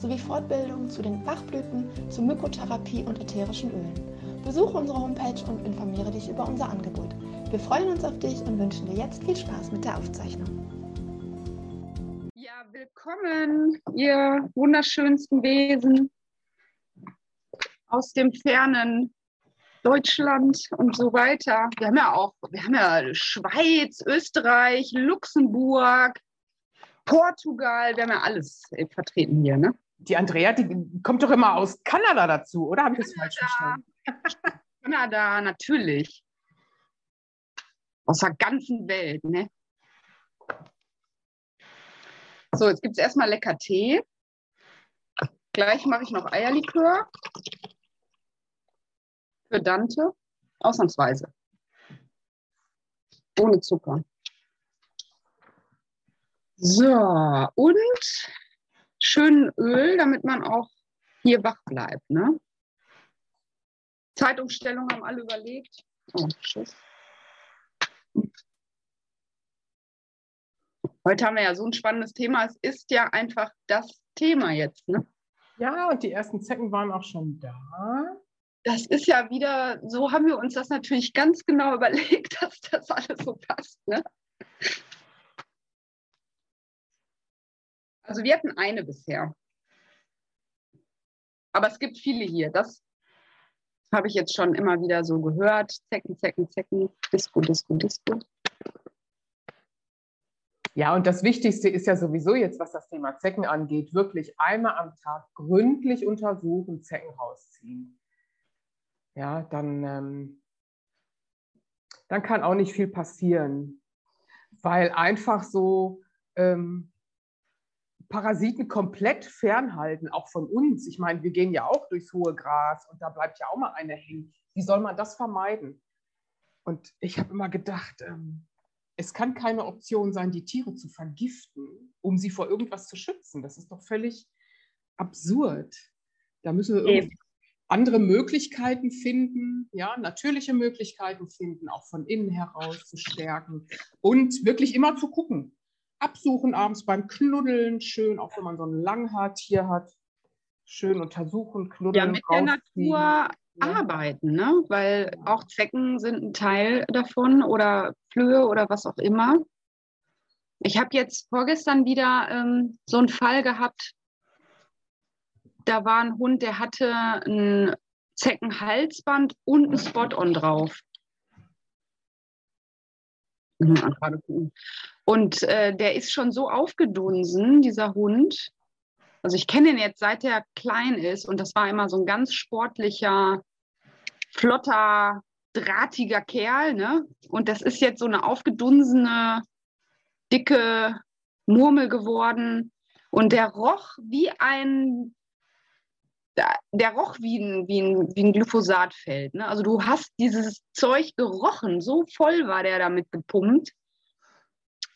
sowie Fortbildungen zu den Bachblüten, zur Mykotherapie und ätherischen Ölen. Besuche unsere Homepage und informiere dich über unser Angebot. Wir freuen uns auf dich und wünschen dir jetzt viel Spaß mit der Aufzeichnung. Ja, willkommen, ihr wunderschönsten Wesen aus dem fernen Deutschland und so weiter. Wir haben ja auch, wir haben ja Schweiz, Österreich, Luxemburg, Portugal, wir haben ja alles vertreten hier, ne? Die Andrea, die kommt doch immer aus Kanada dazu, oder? Habe ich das falsch verstanden? Kanada, natürlich. Aus der ganzen Welt, ne? So, jetzt gibt es erstmal lecker Tee. Gleich mache ich noch Eierlikör. Für Dante. Ausnahmsweise. Ohne Zucker. So, und schön Öl, damit man auch hier wach bleibt. Ne? Zeitumstellung haben alle überlegt. Oh, Schuss. Heute haben wir ja so ein spannendes Thema. Es ist ja einfach das Thema jetzt. Ne? Ja, und die ersten Zecken waren auch schon da. Das ist ja wieder, so haben wir uns das natürlich ganz genau überlegt, dass das alles so passt. Ne? Also wir hatten eine bisher. Aber es gibt viele hier. Das habe ich jetzt schon immer wieder so gehört. Zecken, Zecken, Zecken, Disco, Disco, Disco. Ja, und das Wichtigste ist ja sowieso jetzt, was das Thema Zecken angeht, wirklich einmal am Tag gründlich untersuchen, Zecken rausziehen. Ja, dann, ähm, dann kann auch nicht viel passieren, weil einfach so ähm, Parasiten komplett fernhalten, auch von uns. Ich meine, wir gehen ja auch durchs hohe Gras und da bleibt ja auch mal eine hängen. Wie soll man das vermeiden? Und ich habe immer gedacht, ähm, es kann keine Option sein, die Tiere zu vergiften, um sie vor irgendwas zu schützen. Das ist doch völlig absurd. Da müssen wir irgendwie andere Möglichkeiten finden, ja, natürliche Möglichkeiten finden, auch von innen heraus zu stärken und wirklich immer zu gucken, absuchen abends beim Knuddeln, schön, auch wenn man so ein Langhaartier hat, schön untersuchen, knuddeln. Ja, mit der Natur ja. arbeiten, ne? weil auch Zecken sind ein Teil davon oder Flöhe oder was auch immer. Ich habe jetzt vorgestern wieder ähm, so einen Fall gehabt, da war ein Hund, der hatte ein Zeckenhalsband und ein Spot-on drauf. Und äh, der ist schon so aufgedunsen, dieser Hund. Also ich kenne ihn jetzt seit er klein ist und das war immer so ein ganz sportlicher, flotter, drahtiger Kerl. Ne? Und das ist jetzt so eine aufgedunsene, dicke Murmel geworden. Und der roch wie ein der roch wie ein, wie ein, wie ein Glyphosatfeld. Ne? Also du hast dieses Zeug gerochen, so voll war der damit gepumpt,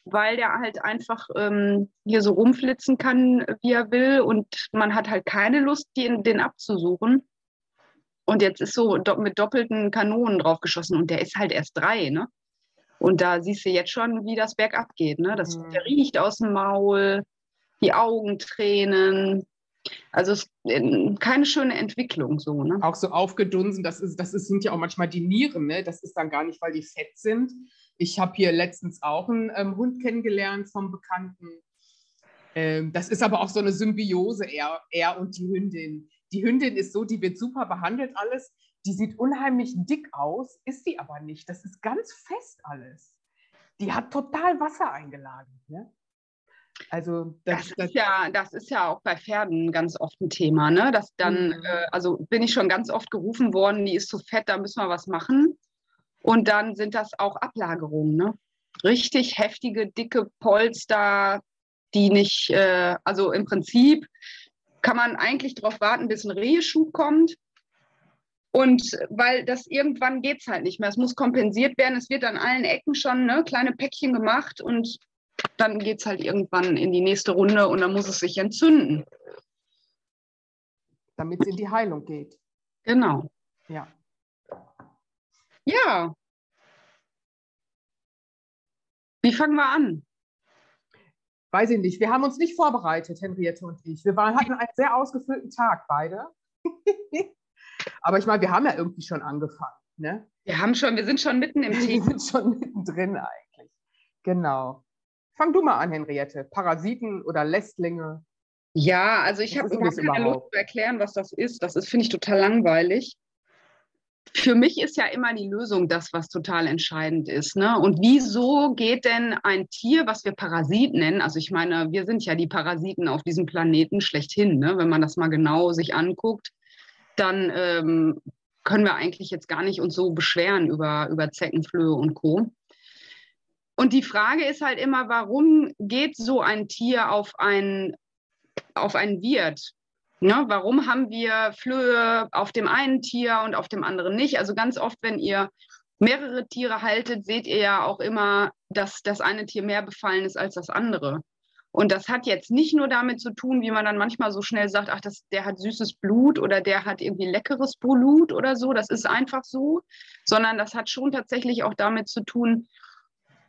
weil der halt einfach ähm, hier so rumflitzen kann, wie er will und man hat halt keine Lust, den, den abzusuchen. Und jetzt ist so do mit doppelten Kanonen draufgeschossen und der ist halt erst drei, ne? Und da siehst du jetzt schon, wie das bergab geht, ne? Das, mhm. Der riecht aus dem Maul, die Augen tränen, also es keine schöne Entwicklung so. Ne? Auch so aufgedunsen, das, ist, das ist, sind ja auch manchmal die Nieren. Ne? Das ist dann gar nicht, weil die fett sind. Ich habe hier letztens auch einen ähm, Hund kennengelernt vom Bekannten. Ähm, das ist aber auch so eine Symbiose, er, er und die Hündin. Die Hündin ist so, die wird super behandelt alles. Die sieht unheimlich dick aus, ist sie aber nicht. Das ist ganz fest alles. Die hat total Wasser eingelagert. Ne? Also das, das, ist ja, das ist ja auch bei Pferden ganz oft ein Thema, ne? Dass dann, mhm. äh, also bin ich schon ganz oft gerufen worden, die ist zu fett, da müssen wir was machen. Und dann sind das auch Ablagerungen, ne? Richtig heftige, dicke Polster, die nicht, äh, also im Prinzip kann man eigentlich darauf warten, bis ein Reheschub kommt. Und weil das irgendwann geht es halt nicht mehr. Es muss kompensiert werden. Es wird an allen Ecken schon ne, kleine Päckchen gemacht und dann geht es halt irgendwann in die nächste Runde und dann muss es sich entzünden. Damit es in die Heilung geht. Genau. Ja. Ja. Wie fangen wir an? Weiß ich nicht. Wir haben uns nicht vorbereitet, Henriette und ich. Wir waren, hatten einen sehr ausgefüllten Tag, beide. Aber ich meine, wir haben ja irgendwie schon angefangen. Ne? Wir haben schon, wir sind schon mitten im Thema. Wir sind schon mittendrin eigentlich. Genau. Fang du mal an, Henriette. Parasiten oder Lästlinge? Ja, also ich habe überhaupt keine Lust zu erklären, was das ist. Das ist, finde ich, total langweilig. Für mich ist ja immer die Lösung das, was total entscheidend ist. Ne? Und wieso geht denn ein Tier, was wir Parasit nennen, also ich meine, wir sind ja die Parasiten auf diesem Planeten schlechthin, ne? wenn man das mal genau sich anguckt, dann ähm, können wir eigentlich jetzt gar nicht uns so beschweren über, über Zeckenflöhe und Co. Und die Frage ist halt immer, warum geht so ein Tier auf ein, auf ein Wirt? Ne? Warum haben wir Flöhe auf dem einen Tier und auf dem anderen nicht? Also ganz oft, wenn ihr mehrere Tiere haltet, seht ihr ja auch immer, dass das eine Tier mehr befallen ist als das andere. Und das hat jetzt nicht nur damit zu tun, wie man dann manchmal so schnell sagt, ach, das, der hat süßes Blut oder der hat irgendwie leckeres Blut oder so. Das ist einfach so, sondern das hat schon tatsächlich auch damit zu tun,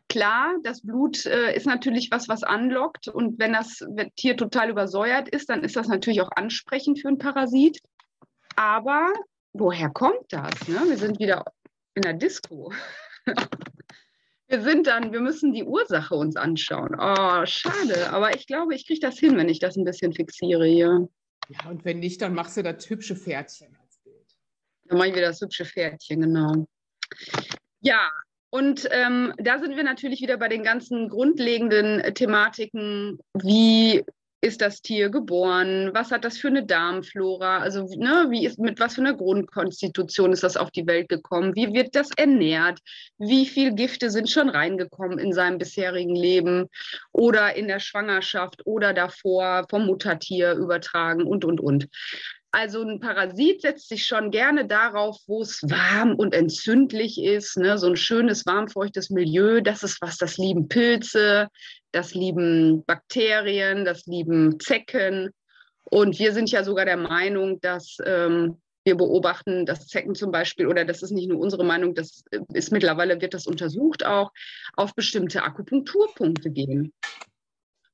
Klar, das Blut äh, ist natürlich was, was anlockt. Und wenn das Tier total übersäuert ist, dann ist das natürlich auch ansprechend für einen Parasit. Aber woher kommt das? Ne? Wir sind wieder in der Disco. wir sind dann, wir müssen die Ursache uns anschauen. Oh, schade. Aber ich glaube, ich kriege das hin, wenn ich das ein bisschen fixiere hier. Ja, und wenn nicht, dann machst du das hübsche Pferdchen als Bild. Dann mache ich wieder das hübsche Pferdchen, genau. Ja, und ähm, da sind wir natürlich wieder bei den ganzen grundlegenden äh, Thematiken, wie ist das Tier geboren? Was hat das für eine Darmflora? Also ne, wie ist, mit was für einer Grundkonstitution ist das auf die Welt gekommen? Wie wird das ernährt? Wie viele Gifte sind schon reingekommen in seinem bisherigen Leben oder in der Schwangerschaft oder davor vom Muttertier übertragen und, und, und. Also ein Parasit setzt sich schon gerne darauf, wo es warm und entzündlich ist. Ne? So ein schönes, warmfeuchtes Milieu, das ist was, das lieben Pilze, das lieben Bakterien, das lieben Zecken. Und wir sind ja sogar der Meinung, dass ähm, wir beobachten, dass Zecken zum Beispiel, oder das ist nicht nur unsere Meinung, das ist mittlerweile, wird das untersucht auch, auf bestimmte Akupunkturpunkte gehen.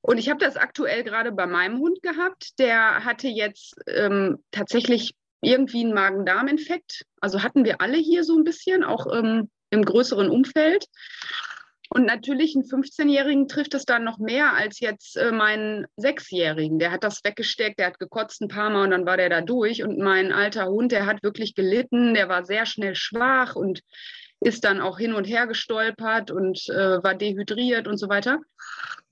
Und ich habe das aktuell gerade bei meinem Hund gehabt. Der hatte jetzt ähm, tatsächlich irgendwie einen Magen-Darm-Infekt. Also hatten wir alle hier so ein bisschen, auch ähm, im größeren Umfeld. Und natürlich einen 15-Jährigen trifft es dann noch mehr als jetzt äh, meinen Sechsjährigen. Der hat das weggesteckt, der hat gekotzt ein paar Mal und dann war der da durch. Und mein alter Hund, der hat wirklich gelitten, der war sehr schnell schwach und ist dann auch hin und her gestolpert und äh, war dehydriert und so weiter.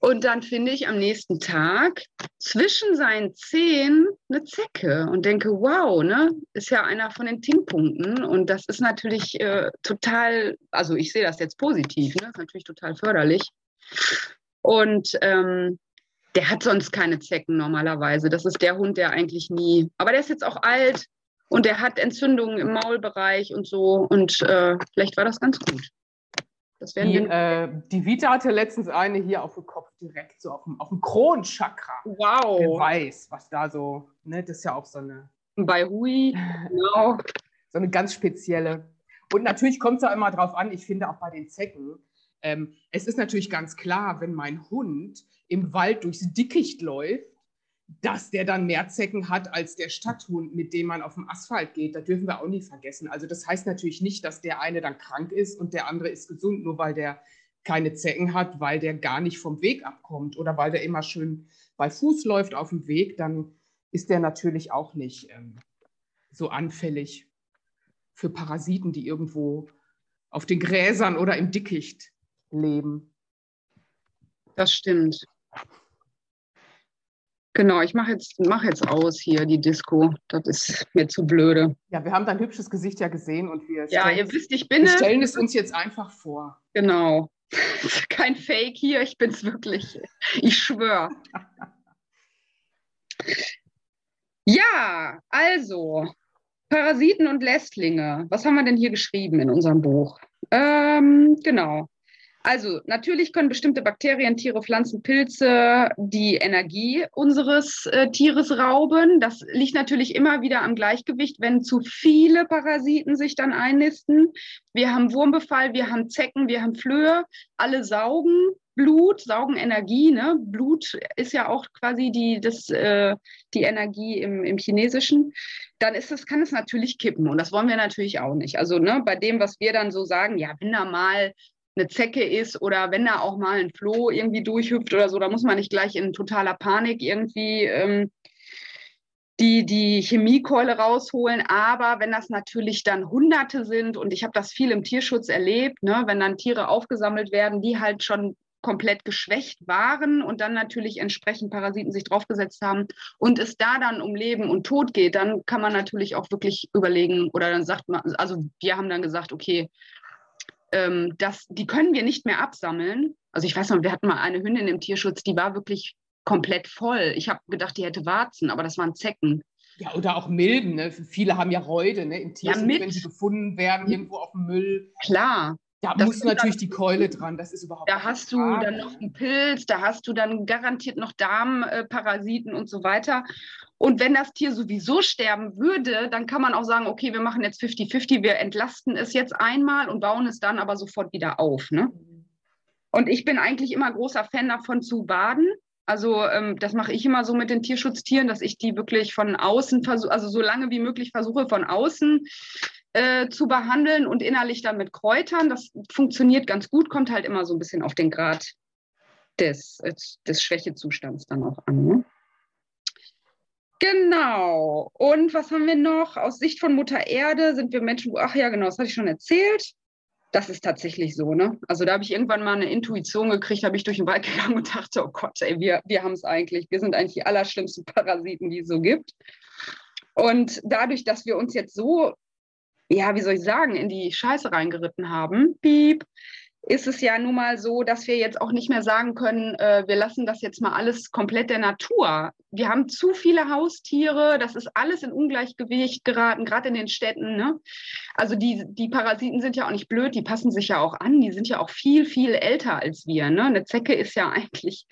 Und dann finde ich am nächsten Tag zwischen seinen Zehen eine Zecke und denke, wow, ne, ist ja einer von den Tinkpunkten. Und das ist natürlich äh, total, also ich sehe das jetzt positiv, ne, ist natürlich total förderlich. Und ähm, der hat sonst keine Zecken normalerweise. Das ist der Hund, der eigentlich nie, aber der ist jetzt auch alt und der hat Entzündungen im Maulbereich und so. Und äh, vielleicht war das ganz gut. Das die, äh, die Vita hatte letztens eine hier auf dem Kopf direkt, so auf dem, auf dem Kronchakra. Wow. Wer weiß, was da so, ne, das ist ja auch so eine. Bei Hui, genau. so eine ganz spezielle. Und natürlich kommt es ja immer drauf an, ich finde auch bei den Zecken, ähm, es ist natürlich ganz klar, wenn mein Hund im Wald durchs Dickicht läuft, dass der dann mehr Zecken hat als der Stadthund, mit dem man auf dem Asphalt geht. Das dürfen wir auch nie vergessen. Also das heißt natürlich nicht, dass der eine dann krank ist und der andere ist gesund, nur weil der keine Zecken hat, weil der gar nicht vom Weg abkommt oder weil der immer schön bei Fuß läuft auf dem Weg, dann ist der natürlich auch nicht ähm, so anfällig für Parasiten, die irgendwo auf den Gräsern oder im Dickicht leben. Das stimmt. Genau, ich mache jetzt, mach jetzt aus hier die Disco. Das ist mir zu blöde. Ja, wir haben dein hübsches Gesicht ja gesehen und wir, ja, stellen, ihr wisst, ich bin wir stellen es uns jetzt einfach vor. Genau. Kein Fake hier, ich bin es wirklich. Ich schwöre. Ja, also Parasiten und Lästlinge. Was haben wir denn hier geschrieben in unserem Buch? Ähm, genau. Also natürlich können bestimmte Bakterien, Tiere, Pflanzen, Pilze die Energie unseres äh, Tieres rauben. Das liegt natürlich immer wieder am Gleichgewicht, wenn zu viele Parasiten sich dann einnisten. Wir haben Wurmbefall, wir haben Zecken, wir haben Flöhe, alle saugen Blut, saugen Energie. Ne? Blut ist ja auch quasi die, das, äh, die Energie im, im Chinesischen. Dann ist es, kann es natürlich kippen und das wollen wir natürlich auch nicht. Also ne, bei dem, was wir dann so sagen, ja, wenn da mal eine Zecke ist oder wenn da auch mal ein Floh irgendwie durchhüpft oder so, da muss man nicht gleich in totaler Panik irgendwie ähm, die, die Chemiekeule rausholen. Aber wenn das natürlich dann Hunderte sind, und ich habe das viel im Tierschutz erlebt, ne, wenn dann Tiere aufgesammelt werden, die halt schon komplett geschwächt waren und dann natürlich entsprechend Parasiten sich draufgesetzt haben und es da dann um Leben und Tod geht, dann kann man natürlich auch wirklich überlegen oder dann sagt man, also wir haben dann gesagt, okay, ähm, das, die können wir nicht mehr absammeln. Also ich weiß noch, wir hatten mal eine Hündin im Tierschutz, die war wirklich komplett voll. Ich habe gedacht, die hätte Warzen, aber das waren Zecken. Ja, oder auch Milben. Ne? Viele haben ja Räude ne? im Tierschutz, ja, wenn sie gefunden werden, irgendwo auf dem Müll. Klar. Da das muss natürlich dann, die Keule dran, das ist überhaupt Da hast du dann noch einen Pilz, da hast du dann garantiert noch Darmparasiten und so weiter. Und wenn das Tier sowieso sterben würde, dann kann man auch sagen, okay, wir machen jetzt 50-50, wir entlasten es jetzt einmal und bauen es dann aber sofort wieder auf. Ne? Und ich bin eigentlich immer großer Fan davon zu baden. Also ähm, das mache ich immer so mit den Tierschutztieren, dass ich die wirklich von außen versuche, also so lange wie möglich versuche von außen äh, zu behandeln und innerlich dann mit Kräutern. Das funktioniert ganz gut, kommt halt immer so ein bisschen auf den Grad des, äh, des Schwächezustands dann auch an. Ne? Genau. Und was haben wir noch? Aus Sicht von Mutter Erde sind wir Menschen, ach ja, genau, das hatte ich schon erzählt. Das ist tatsächlich so, ne? Also da habe ich irgendwann mal eine Intuition gekriegt, habe ich durch den Wald gegangen und dachte, oh Gott, ey, wir, wir haben es eigentlich. Wir sind eigentlich die allerschlimmsten Parasiten, die es so gibt. Und dadurch, dass wir uns jetzt so, ja, wie soll ich sagen, in die Scheiße reingeritten haben, piep, ist es ja nun mal so, dass wir jetzt auch nicht mehr sagen können, äh, wir lassen das jetzt mal alles komplett der Natur. Wir haben zu viele Haustiere, das ist alles in Ungleichgewicht geraten, gerade in den Städten. Ne? Also die, die Parasiten sind ja auch nicht blöd, die passen sich ja auch an, die sind ja auch viel, viel älter als wir. Ne? Eine Zecke ist ja eigentlich,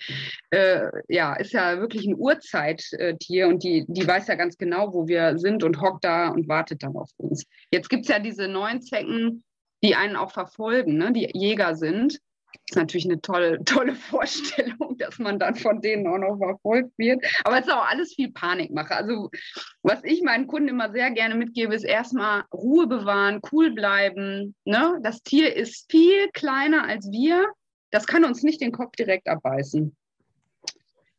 äh, ja, ist ja wirklich ein Urzeittier und die, die weiß ja ganz genau, wo wir sind und hockt da und wartet dann auf uns. Jetzt gibt es ja diese neuen Zecken, die einen auch verfolgen, ne? die Jäger sind. Das ist natürlich eine tolle, tolle Vorstellung, dass man dann von denen auch noch verfolgt wird. Aber es ist auch alles viel Panikmache. Also, was ich meinen Kunden immer sehr gerne mitgebe, ist erstmal Ruhe bewahren, cool bleiben. Ne? Das Tier ist viel kleiner als wir. Das kann uns nicht den Kopf direkt abbeißen.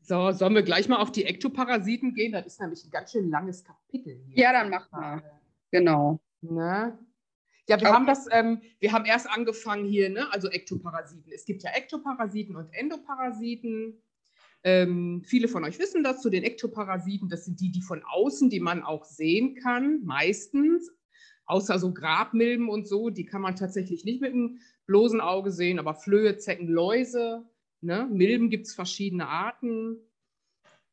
So, sollen wir gleich mal auf die Ektoparasiten gehen? Das ist nämlich ein ganz schön langes Kapitel. Hier. Ja, dann mach mal. Genau. Na, ja, wir haben das, ähm, wir haben erst angefangen hier, ne? also Ektoparasiten. Es gibt ja Ektoparasiten und Endoparasiten. Ähm, viele von euch wissen das zu den Ektoparasiten. Das sind die, die von außen, die man auch sehen kann, meistens. Außer so Grabmilben und so, die kann man tatsächlich nicht mit dem bloßen Auge sehen, aber Flöhe, Zecken, Läuse. Ne? Milben gibt es verschiedene Arten.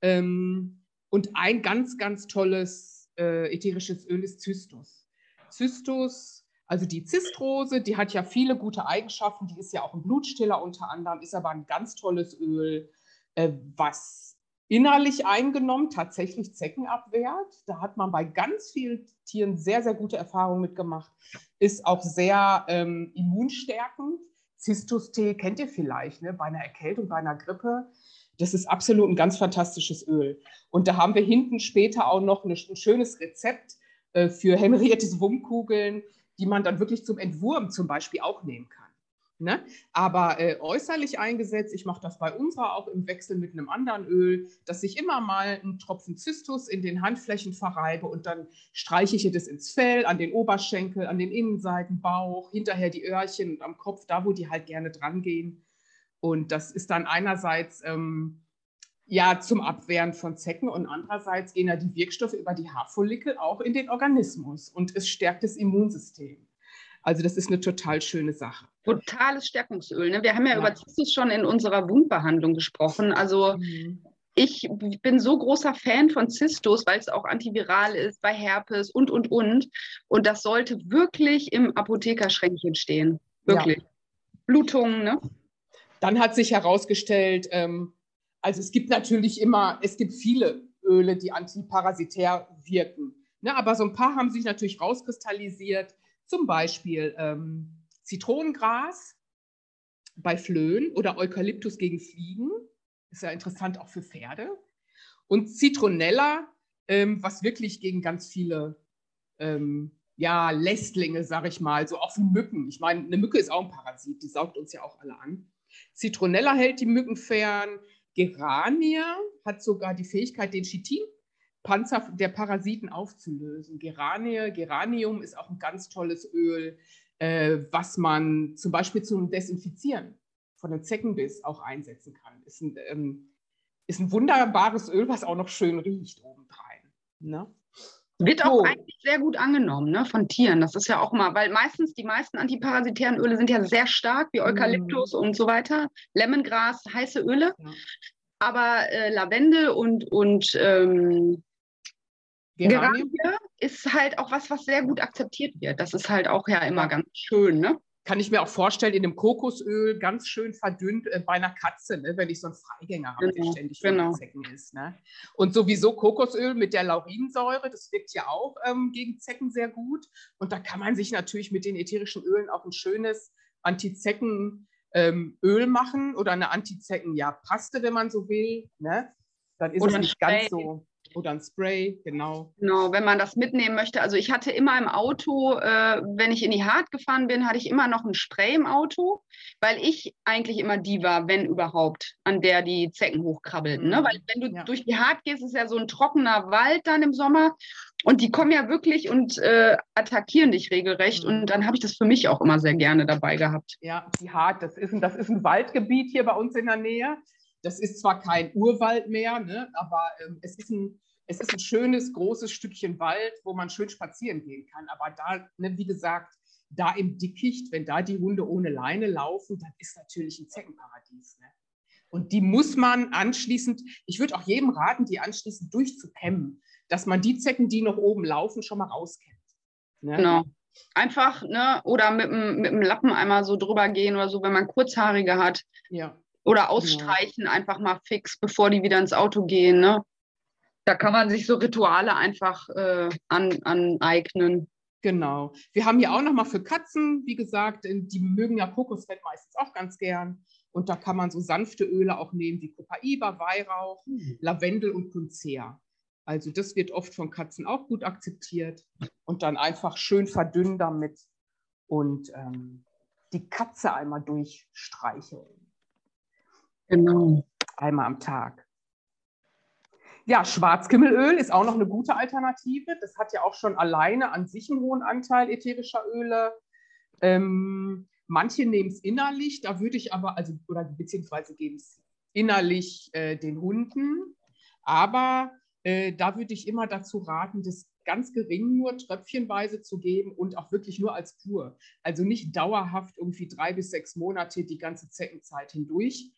Ähm, und ein ganz, ganz tolles äh, ätherisches Öl ist Zystus. Zystus also die Zistrose, die hat ja viele gute Eigenschaften, die ist ja auch ein Blutstiller unter anderem, ist aber ein ganz tolles Öl, äh, was innerlich eingenommen tatsächlich Zecken abwehrt. Da hat man bei ganz vielen Tieren sehr, sehr gute Erfahrungen mitgemacht. Ist auch sehr ähm, immunstärkend. Zistustee kennt ihr vielleicht, ne? bei einer Erkältung, bei einer Grippe. Das ist absolut ein ganz fantastisches Öl. Und da haben wir hinten später auch noch ein schönes Rezept äh, für henriertes Wummkugeln die man dann wirklich zum Entwurm zum Beispiel auch nehmen kann. Ne? Aber äh, äußerlich eingesetzt, ich mache das bei unserer auch im Wechsel mit einem anderen Öl, dass ich immer mal einen Tropfen Zystus in den Handflächen verreibe und dann streiche ich das ins Fell, an den Oberschenkel, an den Innenseiten, Bauch, hinterher die Öhrchen und am Kopf, da wo die halt gerne dran gehen. Und das ist dann einerseits ähm, ja zum Abwehren von Zecken und andererseits gehen ja die Wirkstoffe über die Haarfollikel auch in den Organismus und es stärkt das Immunsystem. Also das ist eine total schöne Sache. Totales Stärkungsöl. Ne? Wir haben ja, ja. über Zystus schon in unserer Wundbehandlung gesprochen. Also mhm. ich bin so großer Fan von Zistus, weil es auch antiviral ist, bei Herpes und, und, und. Und das sollte wirklich im Apothekerschränkchen stehen. Wirklich. Ja. Blutungen, ne? Dann hat sich herausgestellt, ähm, also es gibt natürlich immer, es gibt viele Öle, die antiparasitär wirken. Ne? Aber so ein paar haben sich natürlich rauskristallisiert. Zum Beispiel ähm, Zitronengras bei Flöhen oder Eukalyptus gegen Fliegen. Ist ja interessant auch für Pferde. Und Zitronella, ähm, was wirklich gegen ganz viele ähm, ja, Lästlinge, sag ich mal, so auch wie Mücken. Ich meine, eine Mücke ist auch ein Parasit, die saugt uns ja auch alle an. Zitronella hält die Mücken fern. Gerania hat sogar die Fähigkeit, den Chitinpanzer der Parasiten aufzulösen. Geranie, Geranium ist auch ein ganz tolles Öl, äh, was man zum Beispiel zum Desinfizieren von einem Zeckenbiss auch einsetzen kann. Ist ein, ähm, ist ein wunderbares Öl, was auch noch schön riecht obendrein. Ne? Wird auch eigentlich sehr gut angenommen ne, von Tieren. Das ist ja auch mal, weil meistens die meisten antiparasitären Öle sind ja sehr stark, wie Eukalyptus mm. und so weiter. Lemongras, heiße Öle. Ja. Aber äh, Lavendel und, und ähm, Geranie ist halt auch was, was sehr gut akzeptiert wird. Das ist halt auch ja immer ganz schön, ne? Kann ich mir auch vorstellen, in dem Kokosöl ganz schön verdünnt äh, bei einer Katze, ne, wenn ich so einen Freigänger habe, genau, der ständig von genau. Zecken ist. Ne? Und sowieso Kokosöl mit der Laurinsäure, das wirkt ja auch ähm, gegen Zecken sehr gut. Und da kann man sich natürlich mit den ätherischen Ölen auch ein schönes Antizecken ähm, Öl machen oder eine Antizecken-Paste, wenn man so will. Ne? Dann ist oder es nicht ganz so. Oder ein Spray, genau. Genau, wenn man das mitnehmen möchte. Also ich hatte immer im Auto, äh, wenn ich in die Hart gefahren bin, hatte ich immer noch ein Spray im Auto, weil ich eigentlich immer die war, wenn überhaupt, an der die Zecken hochkrabbelten. Ne? Mhm. Ne? Weil wenn du ja. durch die Hart gehst, ist ja so ein trockener Wald dann im Sommer und die kommen ja wirklich und äh, attackieren dich regelrecht. Mhm. Und dann habe ich das für mich auch immer sehr gerne dabei gehabt. Ja, die Hart, das ist, ein, das ist ein Waldgebiet hier bei uns in der Nähe. Das ist zwar kein Urwald mehr, ne, aber ähm, es, ist ein, es ist ein schönes, großes Stückchen Wald, wo man schön spazieren gehen kann. Aber da, ne, wie gesagt, da im Dickicht, wenn da die Hunde ohne Leine laufen, dann ist natürlich ein Zeckenparadies. Ne? Und die muss man anschließend, ich würde auch jedem raten, die anschließend durchzukämmen, dass man die Zecken, die noch oben laufen, schon mal rauskennt. Ne? Genau. Einfach, ne, oder mit dem, mit dem Lappen einmal so drüber gehen oder so, wenn man Kurzhaarige hat. Ja. Oder genau. ausstreichen ja. einfach mal fix, bevor die wieder ins Auto gehen. Ne? Da kann man sich so Rituale einfach äh, an, aneignen. Genau. Wir haben hier auch noch mal für Katzen, wie gesagt, die mögen ja Kokosfett meistens auch ganz gern. Und da kann man so sanfte Öle auch nehmen, wie Copaiba, Weihrauch, mhm. Lavendel und Kunzea. Also das wird oft von Katzen auch gut akzeptiert. Und dann einfach schön verdünnen damit und ähm, die Katze einmal durchstreicheln. Genau. Einmal am Tag. Ja, Schwarzkümmelöl ist auch noch eine gute Alternative. Das hat ja auch schon alleine an sich einen hohen Anteil ätherischer Öle. Ähm, manche nehmen es innerlich, da würde ich aber, also, oder beziehungsweise geben es innerlich äh, den Hunden. Aber äh, da würde ich immer dazu raten, das ganz gering nur tröpfchenweise zu geben und auch wirklich nur als Kur. Also nicht dauerhaft irgendwie drei bis sechs Monate die ganze Zeckenzeit hindurch,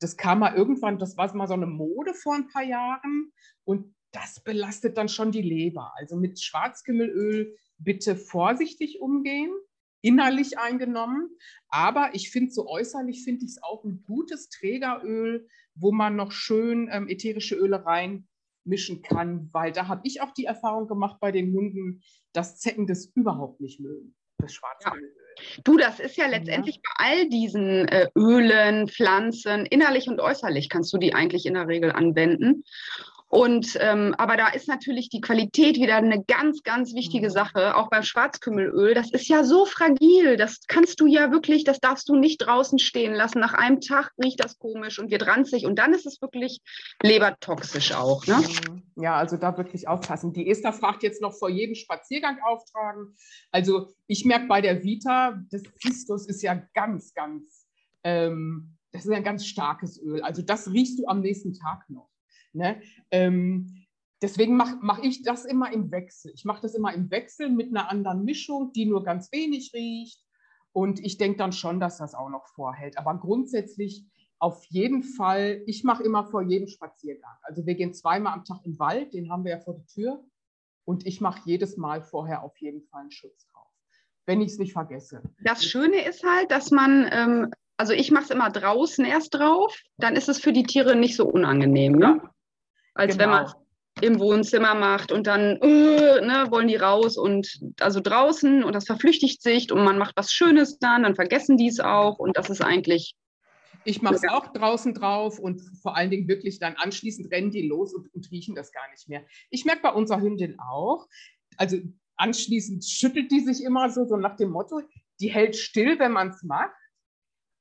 das kam mal irgendwann, das war mal so eine Mode vor ein paar Jahren und das belastet dann schon die Leber. Also mit Schwarzkümmelöl bitte vorsichtig umgehen, innerlich eingenommen. Aber ich finde so äußerlich finde ich es auch ein gutes Trägeröl, wo man noch schön ähm, ätherische Öle reinmischen kann, weil da habe ich auch die Erfahrung gemacht bei den Hunden, dass Zecken das überhaupt nicht mögen, das Schwarzkümmelöl. Ja. Du, das ist ja letztendlich bei all diesen äh, Ölen, Pflanzen, innerlich und äußerlich kannst du die eigentlich in der Regel anwenden. Und ähm, aber da ist natürlich die Qualität wieder eine ganz, ganz wichtige mhm. Sache, auch beim Schwarzkümmelöl. Das ist ja so fragil. Das kannst du ja wirklich, das darfst du nicht draußen stehen lassen. Nach einem Tag riecht das komisch und wird ranzig und dann ist es wirklich lebertoxisch auch. Ne? Mhm. Ja, also da wirklich aufpassen. Die Esther fragt jetzt noch vor jedem Spaziergang auftragen. Also ich merke bei der Vita, das Pistus ist ja ganz, ganz, ähm, das ist ein ganz starkes Öl. Also das riechst du am nächsten Tag noch. Ne? Ähm, deswegen mache mach ich das immer im Wechsel. Ich mache das immer im Wechsel mit einer anderen Mischung, die nur ganz wenig riecht. Und ich denke dann schon, dass das auch noch vorhält. Aber grundsätzlich auf jeden Fall, ich mache immer vor jedem Spaziergang. Also wir gehen zweimal am Tag im Wald, den haben wir ja vor der Tür. Und ich mache jedes Mal vorher auf jeden Fall einen Schutz drauf, wenn ich es nicht vergesse. Das Schöne ist halt, dass man, ähm, also ich mache es immer draußen erst drauf, dann ist es für die Tiere nicht so unangenehm, ne? Ja, als genau. wenn man im Wohnzimmer macht und dann äh, ne, wollen die raus und also draußen und das verflüchtigt sich und man macht was Schönes dann, dann vergessen die es auch und das ist eigentlich Ich mache es auch draußen drauf und vor allen Dingen wirklich dann anschließend rennen die los und, und riechen das gar nicht mehr. Ich merke bei unserer Hündin auch, also anschließend schüttelt die sich immer so, so nach dem Motto, die hält still, wenn man es macht.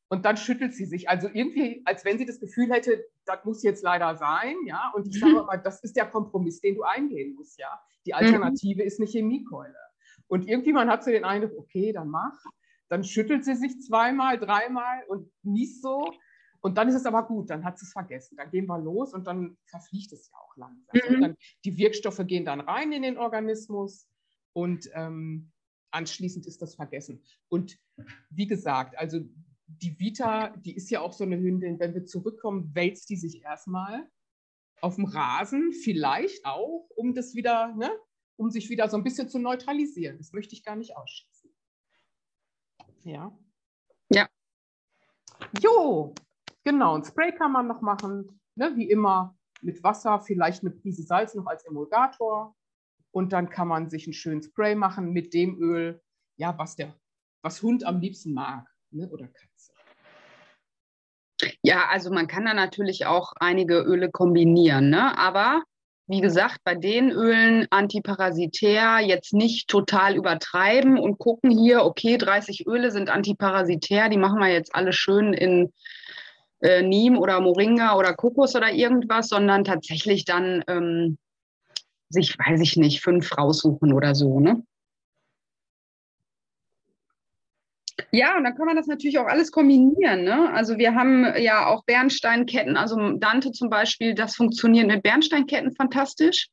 Und dann schüttelt sie sich. Also irgendwie, als wenn sie das Gefühl hätte, das muss jetzt leider sein, ja. Und ich sage Mhm. aber, das ist der Kompromiss, den du eingehen musst, ja. Die Alternative ist eine Chemiekeule. Und irgendwie man hat so den Eindruck, okay, dann mach. Dann schüttelt sie sich zweimal, dreimal und niest so. Und dann ist es aber gut, dann hat sie es vergessen. Dann gehen wir los und dann verfliegt es ja auch langsam. Mhm. Dann, die Wirkstoffe gehen dann rein in den Organismus und ähm, anschließend ist das vergessen. Und wie gesagt, also die Vita, die ist ja auch so eine Hündin, wenn wir zurückkommen, wälzt die sich erstmal auf dem Rasen, vielleicht auch, um das wieder, ne, um sich wieder so ein bisschen zu neutralisieren. Das möchte ich gar nicht ausschließen. Ja. Ja. Jo, genau. Ein Spray kann man noch machen, ne, wie immer mit Wasser, vielleicht eine Prise Salz noch als Emulgator. Und dann kann man sich einen schönen Spray machen mit dem Öl, ja, was der, was Hund am liebsten mag, ne, oder Katze. Ja, also man kann da natürlich auch einige Öle kombinieren, ne? aber wie gesagt, bei den Ölen antiparasitär jetzt nicht total übertreiben und gucken hier, okay, 30 Öle sind antiparasitär, die machen wir jetzt alle schön in äh, Neem oder Moringa oder Kokos oder irgendwas, sondern tatsächlich dann ähm, sich, weiß ich nicht, fünf raussuchen oder so, ne? Ja, und dann kann man das natürlich auch alles kombinieren. Ne? Also wir haben ja auch Bernsteinketten, also Dante zum Beispiel, das funktioniert mit Bernsteinketten fantastisch.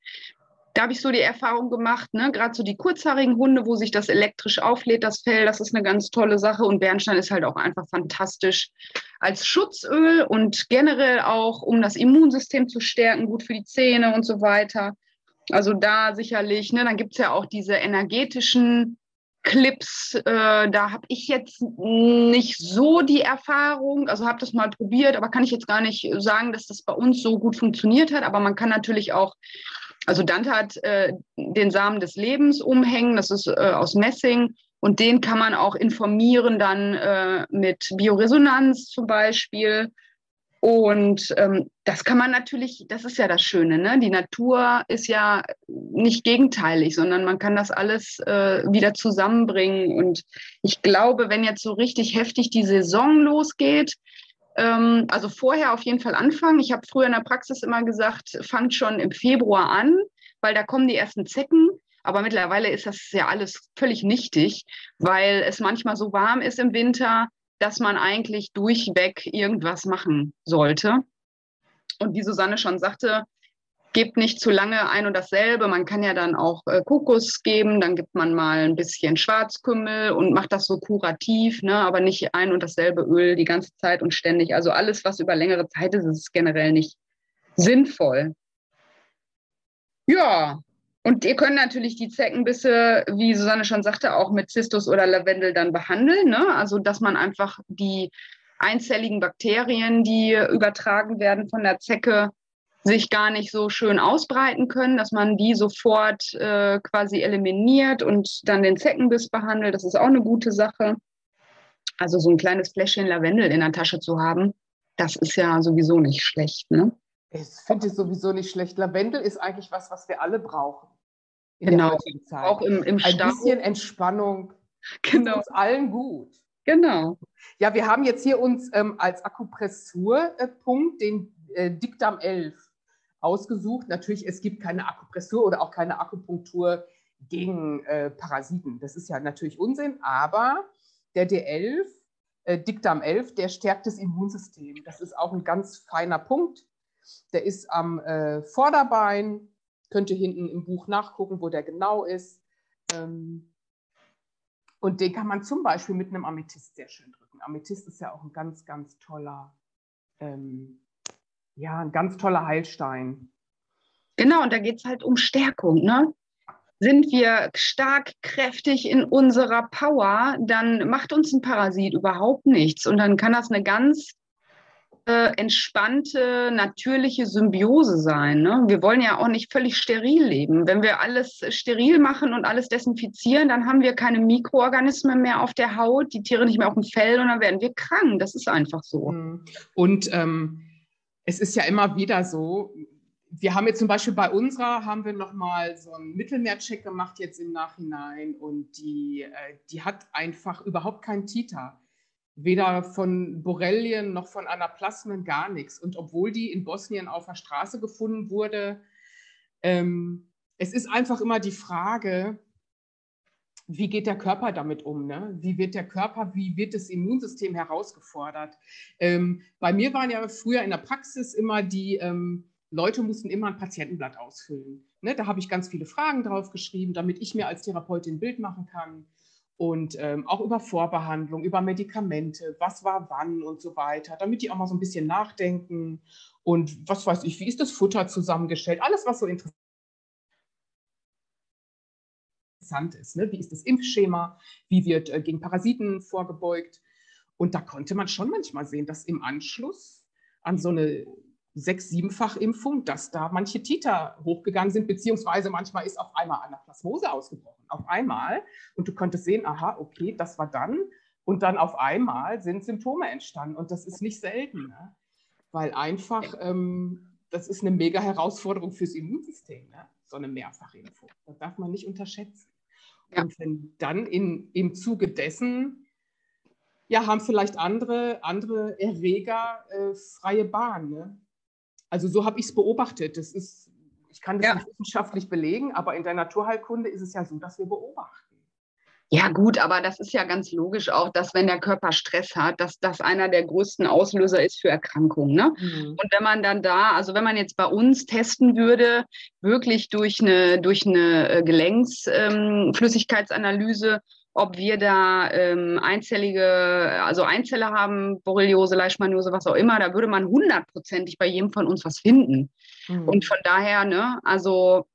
Da habe ich so die Erfahrung gemacht, ne? gerade so die kurzhaarigen Hunde, wo sich das elektrisch auflädt, das Fell, das ist eine ganz tolle Sache. Und Bernstein ist halt auch einfach fantastisch als Schutzöl und generell auch, um das Immunsystem zu stärken, gut für die Zähne und so weiter. Also da sicherlich, ne? dann gibt es ja auch diese energetischen Clips, äh, da habe ich jetzt nicht so die Erfahrung, also habe das mal probiert, aber kann ich jetzt gar nicht sagen, dass das bei uns so gut funktioniert hat. Aber man kann natürlich auch, also Dante hat äh, den Samen des Lebens umhängen, das ist äh, aus Messing und den kann man auch informieren dann äh, mit Bioresonanz zum Beispiel. Und ähm, das kann man natürlich, das ist ja das Schöne, ne? Die Natur ist ja nicht gegenteilig, sondern man kann das alles äh, wieder zusammenbringen. Und ich glaube, wenn jetzt so richtig heftig die Saison losgeht, ähm, also vorher auf jeden Fall anfangen. Ich habe früher in der Praxis immer gesagt, fangt schon im Februar an, weil da kommen die ersten Zecken. Aber mittlerweile ist das ja alles völlig nichtig, weil es manchmal so warm ist im Winter, dass man eigentlich durchweg irgendwas machen sollte. Und wie Susanne schon sagte, gebt nicht zu lange ein und dasselbe. Man kann ja dann auch äh, Kokos geben, dann gibt man mal ein bisschen Schwarzkümmel und macht das so kurativ, ne? aber nicht ein und dasselbe Öl die ganze Zeit und ständig. Also alles, was über längere Zeit ist, ist generell nicht sinnvoll. Ja, und ihr könnt natürlich die Zeckenbisse, wie Susanne schon sagte, auch mit Zistus oder Lavendel dann behandeln. Ne? Also, dass man einfach die einzelligen Bakterien, die übertragen werden von der Zecke, sich gar nicht so schön ausbreiten können, dass man die sofort äh, quasi eliminiert und dann den Zeckenbiss behandelt. Das ist auch eine gute Sache. Also so ein kleines Fläschchen Lavendel in der Tasche zu haben, das ist ja sowieso nicht schlecht. Ne? Ich finde es sowieso nicht schlecht. Lavendel ist eigentlich was, was wir alle brauchen. In Genau. Auch im, im Ein Stau. bisschen Entspannung tut Genau, uns allen gut. genau. Ja, wir haben jetzt hier uns ähm, als Akupressurpunkt den äh, Dickdarm 11 ausgesucht. Natürlich, es gibt keine Akupressur oder auch keine Akupunktur gegen äh, Parasiten. Das ist ja natürlich Unsinn, aber der D11, äh, Dickdarm 11, der stärkt das Immunsystem. Das ist auch ein ganz feiner Punkt. Der ist am äh, Vorderbein, könnt ihr hinten im Buch nachgucken, wo der genau ist. Ähm, und den kann man zum Beispiel mit einem Amethyst sehr schön drücken. Amethyst ist ja auch ein ganz, ganz toller ähm, ja, ein ganz toller Heilstein. Genau, und da geht es halt um Stärkung. Ne? Sind wir stark, kräftig in unserer Power, dann macht uns ein Parasit überhaupt nichts. Und dann kann das eine ganz äh, entspannte, natürliche Symbiose sein. Ne? Wir wollen ja auch nicht völlig steril leben. Wenn wir alles steril machen und alles desinfizieren, dann haben wir keine Mikroorganismen mehr auf der Haut, die Tiere nicht mehr auf dem Fell und dann werden wir krank. Das ist einfach so. Mhm. Und ähm, es ist ja immer wieder so, wir haben jetzt zum Beispiel bei unserer, haben wir nochmal so einen Mittelmeercheck gemacht jetzt im Nachhinein und die, äh, die hat einfach überhaupt keinen Titer. Weder von Borrelien noch von Anaplasmen, gar nichts. Und obwohl die in Bosnien auf der Straße gefunden wurde, ähm, es ist einfach immer die Frage, wie geht der Körper damit um? Ne? Wie wird der Körper, wie wird das Immunsystem herausgefordert? Ähm, bei mir waren ja früher in der Praxis immer die ähm, Leute mussten immer ein Patientenblatt ausfüllen. Ne? Da habe ich ganz viele Fragen drauf geschrieben, damit ich mir als Therapeutin ein Bild machen kann und ähm, auch über Vorbehandlung, über Medikamente, was war wann und so weiter, damit die auch mal so ein bisschen nachdenken und was weiß ich, wie ist das Futter zusammengestellt, alles, was so interessant ist. Ne? Wie ist das Impfschema, wie wird äh, gegen Parasiten vorgebeugt. Und da konnte man schon manchmal sehen, dass im Anschluss an so eine sechs-, siebenfach Impfung, dass da manche Titer hochgegangen sind, beziehungsweise manchmal ist auf einmal Anaplasmose ausgebrochen. Auf einmal. Und du konntest sehen, aha, okay, das war dann. Und dann auf einmal sind Symptome entstanden. Und das ist nicht selten, ne? weil einfach, ähm, das ist eine mega Herausforderung fürs Immunsystem, ne? so eine Mehrfachimpfung. Das darf man nicht unterschätzen. Ja. Und wenn dann in, im Zuge dessen ja, haben vielleicht andere, andere Erreger äh, freie Bahn. Ne? Also so habe ich es beobachtet. Das ist, ich kann das ja. nicht wissenschaftlich belegen, aber in der Naturheilkunde ist es ja so, dass wir beobachten. Ja, gut, aber das ist ja ganz logisch auch, dass wenn der Körper Stress hat, dass das einer der größten Auslöser ist für Erkrankungen. Ne? Mhm. Und wenn man dann da, also wenn man jetzt bei uns testen würde, wirklich durch eine, durch eine äh, Gelenksflüssigkeitsanalyse, ähm, ob wir da ähm, einzellige, also Einzelle haben, Borreliose, Leishmaniose, was auch immer, da würde man hundertprozentig bei jedem von uns was finden. Mhm. Und von daher, ne, also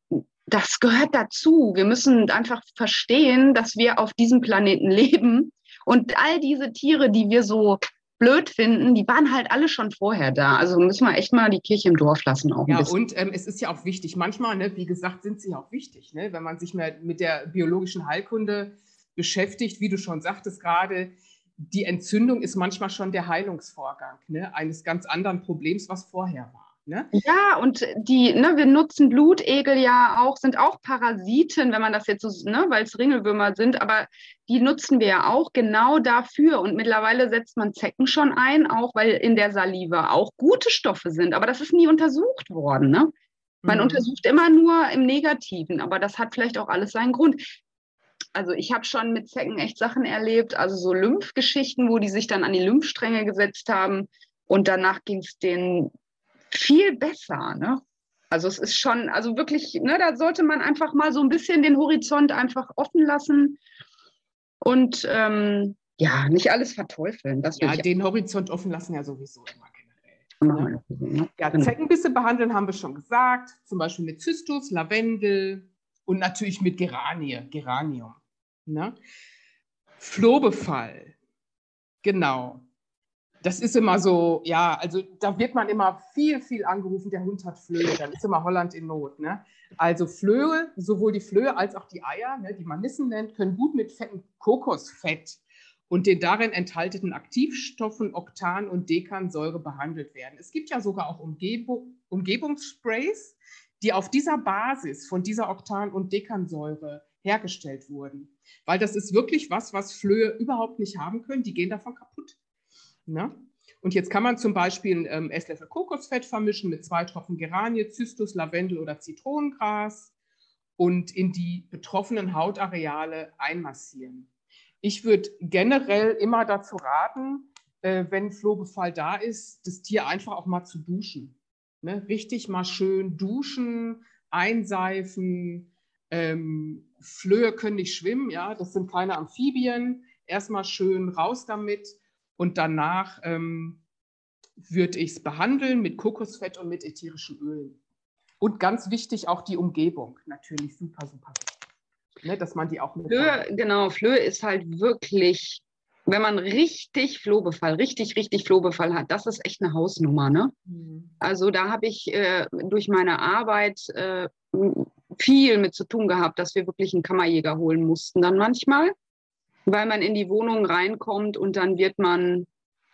das gehört dazu. Wir müssen einfach verstehen, dass wir auf diesem Planeten leben und all diese Tiere, die wir so blöd finden, die waren halt alle schon vorher da. Also müssen wir echt mal die Kirche im Dorf lassen auch. Ja, und ähm, es ist ja auch wichtig. Manchmal, ne, wie gesagt, sind sie auch wichtig, ne, wenn man sich mehr mit der biologischen Heilkunde beschäftigt, wie du schon sagtest gerade, die Entzündung ist manchmal schon der Heilungsvorgang ne, eines ganz anderen Problems, was vorher war. Ne? Ja, und die, ne, wir nutzen Blutegel ja auch, sind auch Parasiten, wenn man das jetzt so, ne, weil es Ringelwürmer sind, aber die nutzen wir ja auch genau dafür. Und mittlerweile setzt man Zecken schon ein, auch weil in der Salive auch gute Stoffe sind. Aber das ist nie untersucht worden. Ne? Man mhm. untersucht immer nur im Negativen, aber das hat vielleicht auch alles seinen Grund also ich habe schon mit Zecken echt Sachen erlebt, also so Lymphgeschichten, wo die sich dann an die Lymphstränge gesetzt haben und danach ging es denen viel besser. Ne? Also es ist schon, also wirklich, ne, da sollte man einfach mal so ein bisschen den Horizont einfach offen lassen und ähm, ja, nicht alles verteufeln. Das ja, den Horizont offen lassen ja sowieso immer generell. Ne? Ja, genau. Zeckenbisse behandeln haben wir schon gesagt, zum Beispiel mit Zystus, Lavendel und natürlich mit Geranie, Geranium. Ne? Flohbefall, genau. Das ist immer so, ja, also da wird man immer viel, viel angerufen, der Hund hat Flöhe, dann ist immer Holland in Not. Ne? Also Flöhe, sowohl die Flöhe als auch die Eier, ne, die man Nissen nennt, können gut mit fettem Kokosfett und den darin enthaltenen Aktivstoffen Oktan und Dekansäure behandelt werden. Es gibt ja sogar auch Umgebung, Umgebungssprays, die auf dieser Basis von dieser Oktan- und Dekansäure hergestellt wurden. Weil das ist wirklich was, was Flöhe überhaupt nicht haben können. Die gehen davon kaputt. Ne? Und jetzt kann man zum Beispiel ähm, Esslöffel Kokosfett vermischen mit zwei Tropfen Geranie, Zystus, Lavendel oder Zitronengras und in die betroffenen Hautareale einmassieren. Ich würde generell immer dazu raten, äh, wenn Flohbefall da ist, das Tier einfach auch mal zu duschen. Ne? Richtig mal schön duschen, einseifen, ähm, Flöhe können nicht schwimmen, ja, das sind keine Amphibien. Erstmal schön raus damit und danach ähm, würde ich es behandeln mit Kokosfett und mit ätherischen Ölen. Und ganz wichtig auch die Umgebung, natürlich super, super wichtig, ne, dass man die auch mit. Flöhe, genau, Flöhe ist halt wirklich, wenn man richtig Flohbefall, richtig, richtig Flohbefall hat, das ist echt eine Hausnummer. Ne? Mhm. Also da habe ich äh, durch meine Arbeit äh, viel mit zu tun gehabt, dass wir wirklich einen Kammerjäger holen mussten dann manchmal, weil man in die Wohnung reinkommt und dann wird man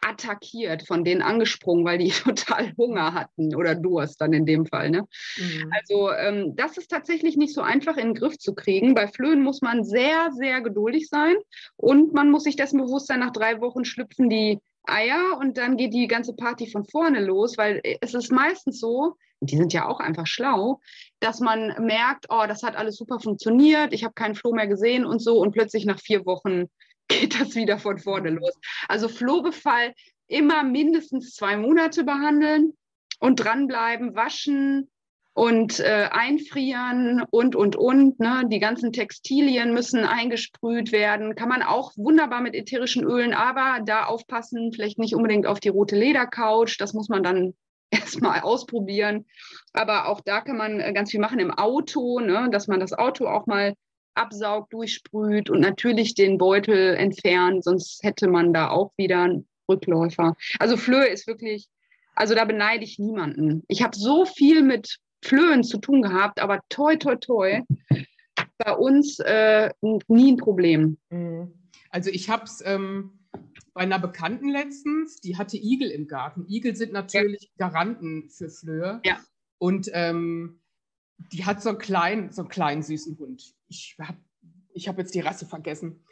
attackiert, von denen angesprungen, weil die total Hunger hatten oder Durst dann in dem Fall. Ne? Mhm. Also ähm, das ist tatsächlich nicht so einfach in den Griff zu kriegen. Bei Flöhen muss man sehr, sehr geduldig sein und man muss sich dessen bewusst sein, nach drei Wochen schlüpfen die Eier und dann geht die ganze Party von vorne los, weil es ist meistens so, die sind ja auch einfach schlau, dass man merkt, oh, das hat alles super funktioniert, ich habe keinen Floh mehr gesehen und so und plötzlich nach vier Wochen geht das wieder von vorne los. Also Flohbefall immer mindestens zwei Monate behandeln und dranbleiben, waschen und äh, einfrieren und, und, und. Ne? Die ganzen Textilien müssen eingesprüht werden. Kann man auch wunderbar mit ätherischen Ölen, aber da aufpassen, vielleicht nicht unbedingt auf die rote Ledercouch. Das muss man dann erstmal ausprobieren. Aber auch da kann man äh, ganz viel machen im Auto, ne? dass man das Auto auch mal absaugt, durchsprüht und natürlich den Beutel entfernt, sonst hätte man da auch wieder einen Rückläufer. Also Flöhe ist wirklich, also da beneide ich niemanden. Ich habe so viel mit Flöhen zu tun gehabt, aber toi, toi, toi, bei uns äh, nie ein Problem. Mhm. Also ich habe es ähm, bei einer Bekannten letztens, die hatte Igel im Garten. Igel sind natürlich ja. Garanten für Flöhe. Ja. Und ähm, die hat so einen kleinen, so einen kleinen süßen Hund. Ich habe ich hab jetzt die Rasse vergessen.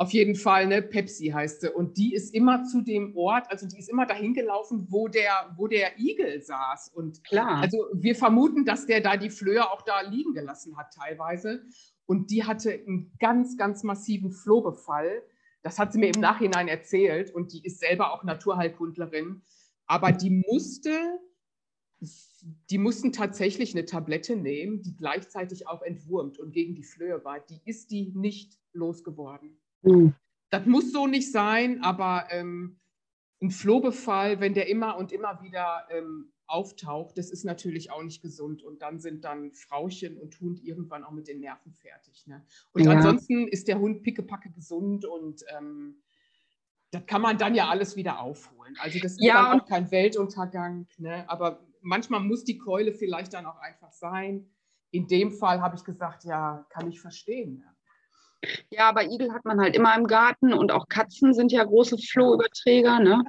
Auf jeden Fall, ne, Pepsi heißt sie. Und die ist immer zu dem Ort, also die ist immer dahin gelaufen, wo der, wo der Igel saß. Und klar. Also wir vermuten, dass der da die Flöhe auch da liegen gelassen hat, teilweise. Und die hatte einen ganz, ganz massiven Flohbefall. Das hat sie mir im Nachhinein erzählt. Und die ist selber auch Naturheilkundlerin. Aber die musste die mussten tatsächlich eine Tablette nehmen, die gleichzeitig auch entwurmt und gegen die Flöhe war. Die ist die nicht losgeworden. Mhm. Das muss so nicht sein, aber ähm, ein Flohbefall, wenn der immer und immer wieder ähm, auftaucht, das ist natürlich auch nicht gesund. Und dann sind dann Frauchen und Hund irgendwann auch mit den Nerven fertig. Ne? Und ja. ansonsten ist der Hund pickepacke gesund und ähm, das kann man dann ja alles wieder aufholen. Also das ist ja, dann auch kein Weltuntergang. Ne? Aber manchmal muss die Keule vielleicht dann auch einfach sein. In dem Fall habe ich gesagt, ja, kann ich verstehen. Ja, aber Igel hat man halt immer im Garten und auch Katzen sind ja große Flohüberträger. Ne?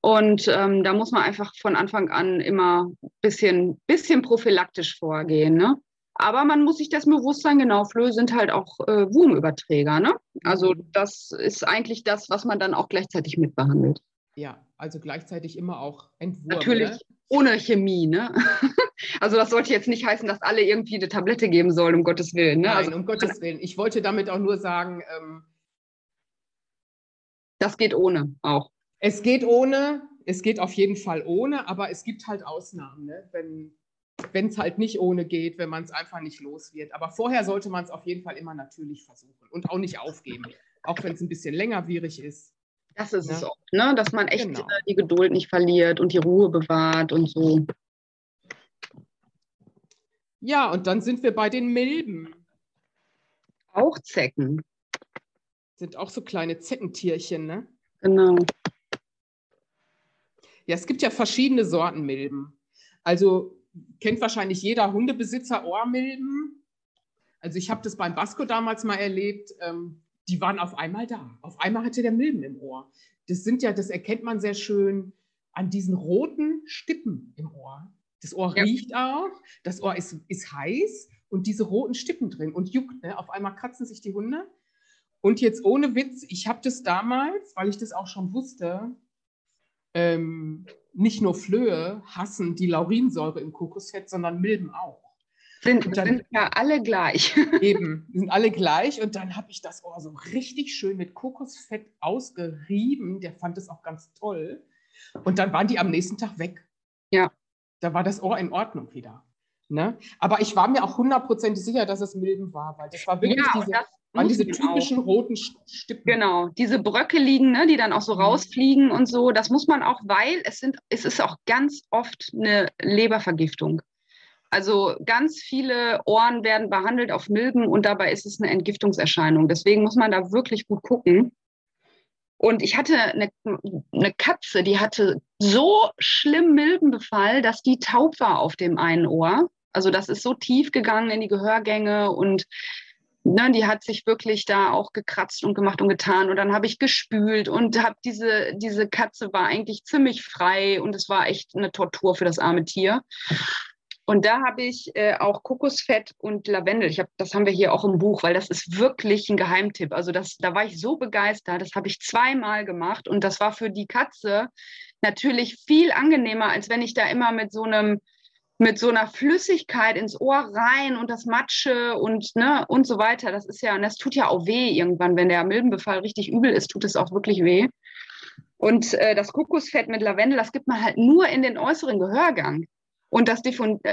Und ähm, da muss man einfach von Anfang an immer ein bisschen, bisschen prophylaktisch vorgehen. Ne? Aber man muss sich das bewusst sein, genau, Flöhe sind halt auch äh, Wurmüberträger. Ne? Also mhm. das ist eigentlich das, was man dann auch gleichzeitig mitbehandelt. Ja, also gleichzeitig immer auch Entwurm. Natürlich ne? Ohne Chemie, ne? Also das sollte jetzt nicht heißen, dass alle irgendwie eine Tablette geben sollen, um Gottes Willen. Ne? Nein, also, um Gottes Willen. Ich wollte damit auch nur sagen, ähm, das geht ohne auch. Es geht ohne, es geht auf jeden Fall ohne, aber es gibt halt Ausnahmen, ne? wenn es halt nicht ohne geht, wenn man es einfach nicht los wird. Aber vorher sollte man es auf jeden Fall immer natürlich versuchen und auch nicht aufgeben, auch wenn es ein bisschen längerwierig ist. Das ist ja. es oft, ne? dass man echt genau. die Geduld nicht verliert und die Ruhe bewahrt und so. Ja, und dann sind wir bei den Milben. Auch Zecken. Sind auch so kleine Zeckentierchen, ne? Genau. Ja, es gibt ja verschiedene Sorten Milben. Also kennt wahrscheinlich jeder Hundebesitzer Ohrmilben. Also ich habe das beim Basco damals mal erlebt. Ähm, die waren auf einmal da. Auf einmal hatte der Milben im Ohr. Das sind ja, das erkennt man sehr schön an diesen roten Stippen im Ohr. Das Ohr ja. riecht auch, das Ohr ist, ist heiß und diese roten Stippen drin und juckt. Ne? Auf einmal kratzen sich die Hunde. Und jetzt ohne Witz, ich habe das damals, weil ich das auch schon wusste, ähm, nicht nur Flöhe hassen die Laurinsäure im Kokosfett, sondern Milben auch. Sind, dann, sind ja alle gleich. eben, sind alle gleich. Und dann habe ich das Ohr so richtig schön mit Kokosfett ausgerieben. Der fand es auch ganz toll. Und dann waren die am nächsten Tag weg. Ja. Da war das Ohr in Ordnung wieder. Ne? Aber ich war mir auch hundertprozentig sicher, dass es Milben war, weil das war wirklich ja, diese, waren diese typischen auch. roten Stippen. Genau, diese Bröckeligen, ne, die dann auch so mhm. rausfliegen und so. Das muss man auch, weil es sind, es ist auch ganz oft eine Lebervergiftung. Also ganz viele Ohren werden behandelt auf Milben und dabei ist es eine Entgiftungserscheinung. Deswegen muss man da wirklich gut gucken. Und ich hatte eine, eine Katze, die hatte so schlimm Milbenbefall, dass die taub war auf dem einen Ohr. Also das ist so tief gegangen in die Gehörgänge und ne, die hat sich wirklich da auch gekratzt und gemacht und getan. Und dann habe ich gespült und habe diese, diese Katze war eigentlich ziemlich frei und es war echt eine Tortur für das arme Tier. Und da habe ich äh, auch Kokosfett und Lavendel. Ich hab, das haben wir hier auch im Buch, weil das ist wirklich ein Geheimtipp. Also das, da war ich so begeistert. Das habe ich zweimal gemacht und das war für die Katze natürlich viel angenehmer, als wenn ich da immer mit so einem mit so einer Flüssigkeit ins Ohr rein und das Matsche und ne und so weiter. Das ist ja, und das tut ja auch weh irgendwann, wenn der Milbenbefall richtig übel ist, tut es auch wirklich weh. Und äh, das Kokosfett mit Lavendel, das gibt man halt nur in den äußeren Gehörgang. Und das,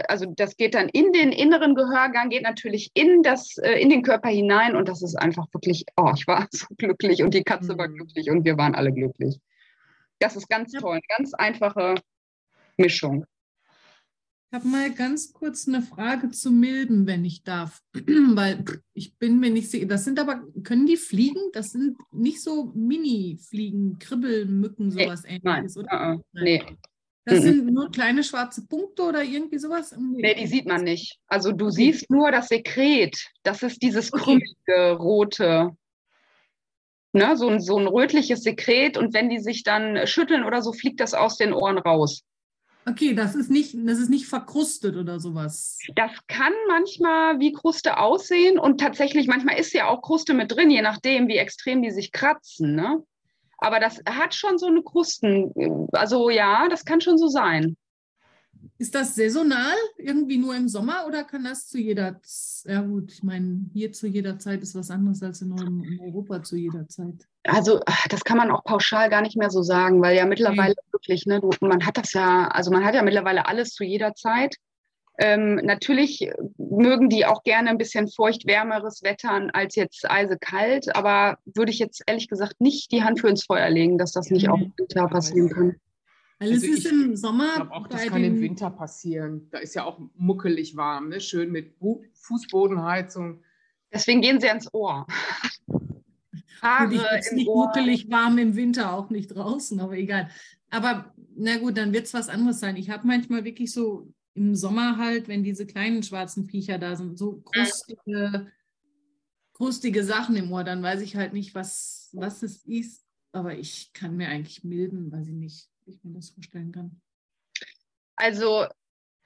also das geht dann in den inneren Gehörgang, geht natürlich in, das, äh, in den Körper hinein und das ist einfach wirklich, oh, ich war so glücklich und die Katze mhm. war glücklich und wir waren alle glücklich. Das ist ganz toll, eine ganz einfache Mischung. Ich habe mal ganz kurz eine Frage zu Milben, wenn ich darf, weil ich bin mir nicht sicher. Das sind aber, können die fliegen? Das sind nicht so Mini-Fliegen, Kribbelmücken, sowas nee, ähnliches, nein, oder? Uh, uh, nee. Das sind nur kleine schwarze Punkte oder irgendwie sowas? Nee, die sieht man nicht. Also du siehst nur das Sekret. Das ist dieses okay. krümmige, rote. Ne, so, ein, so ein rötliches Sekret und wenn die sich dann schütteln oder so, fliegt das aus den Ohren raus. Okay, das ist nicht, das ist nicht verkrustet oder sowas. Das kann manchmal wie Kruste aussehen und tatsächlich manchmal ist ja auch Kruste mit drin, je nachdem, wie extrem die sich kratzen. Ne? Aber das hat schon so eine Krusten. Also ja, das kann schon so sein. Ist das saisonal, irgendwie nur im Sommer oder kann das zu jeder Zeit? Ja gut, ich meine, hier zu jeder Zeit ist was anderes als in Europa zu jeder Zeit. Also das kann man auch pauschal gar nicht mehr so sagen, weil ja mittlerweile okay. wirklich, ne, du, man hat das ja, also man hat ja mittlerweile alles zu jeder Zeit. Ähm, natürlich mögen die auch gerne ein bisschen feucht-wärmeres Wetter als jetzt eisekalt, aber würde ich jetzt ehrlich gesagt nicht die Hand für ins Feuer legen, dass das nicht auch im Winter passieren kann. Weil also es ist im Sommer. Ich glaube auch, das kann im Winter passieren. Da ist ja auch muckelig warm, ne? schön mit Fußbodenheizung. Deswegen gehen sie ans Ohr. Haare ich im nicht Ohr. muckelig warm im Winter, auch nicht draußen, aber egal. Aber na gut, dann wird es was anderes sein. Ich habe manchmal wirklich so im Sommer halt, wenn diese kleinen schwarzen Viecher da sind, so krustige, krustige Sachen im Ohr, dann weiß ich halt nicht, was, was es ist. Aber ich kann mir eigentlich milden, weiß ich nicht ich mir das vorstellen kann. Also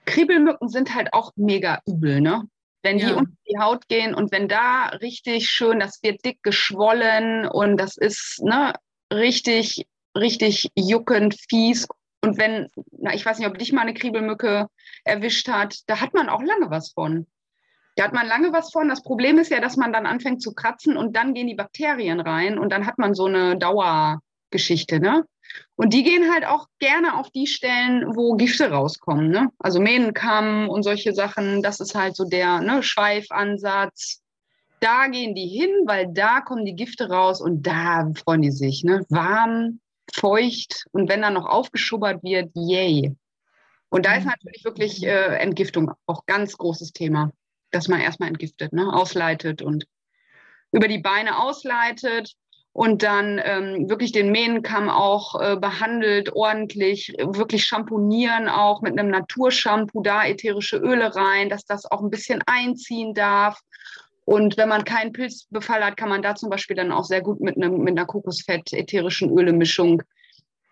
Kriebelmücken sind halt auch mega übel, ne? Wenn die ja. unter die Haut gehen und wenn da richtig schön, das wird dick geschwollen und das ist ne, richtig, richtig juckend, fies. Und wenn, na, ich weiß nicht, ob dich mal eine Kriebelmücke erwischt hat, da hat man auch lange was von. Da hat man lange was von. Das Problem ist ja, dass man dann anfängt zu kratzen und dann gehen die Bakterien rein und dann hat man so eine Dauergeschichte, ne? Und die gehen halt auch gerne auf die Stellen, wo Gifte rauskommen. Ne? Also Mähnenkamm und solche Sachen, das ist halt so der ne, Schweifansatz. Da gehen die hin, weil da kommen die Gifte raus und da freuen die sich. Ne? Warm, feucht und wenn dann noch aufgeschubbert wird, yay. Und da ist mhm. natürlich wirklich äh, Entgiftung auch ganz großes Thema, dass man erstmal entgiftet, ne? ausleitet und über die Beine ausleitet und dann ähm, wirklich den Mähnenkamm auch äh, behandelt, ordentlich, wirklich schamponieren auch mit einem Naturshampoo, da ätherische Öle rein, dass das auch ein bisschen einziehen darf. Und wenn man keinen Pilzbefall hat, kann man da zum Beispiel dann auch sehr gut mit, einem, mit einer Kokosfett-ätherischen Öle-Mischung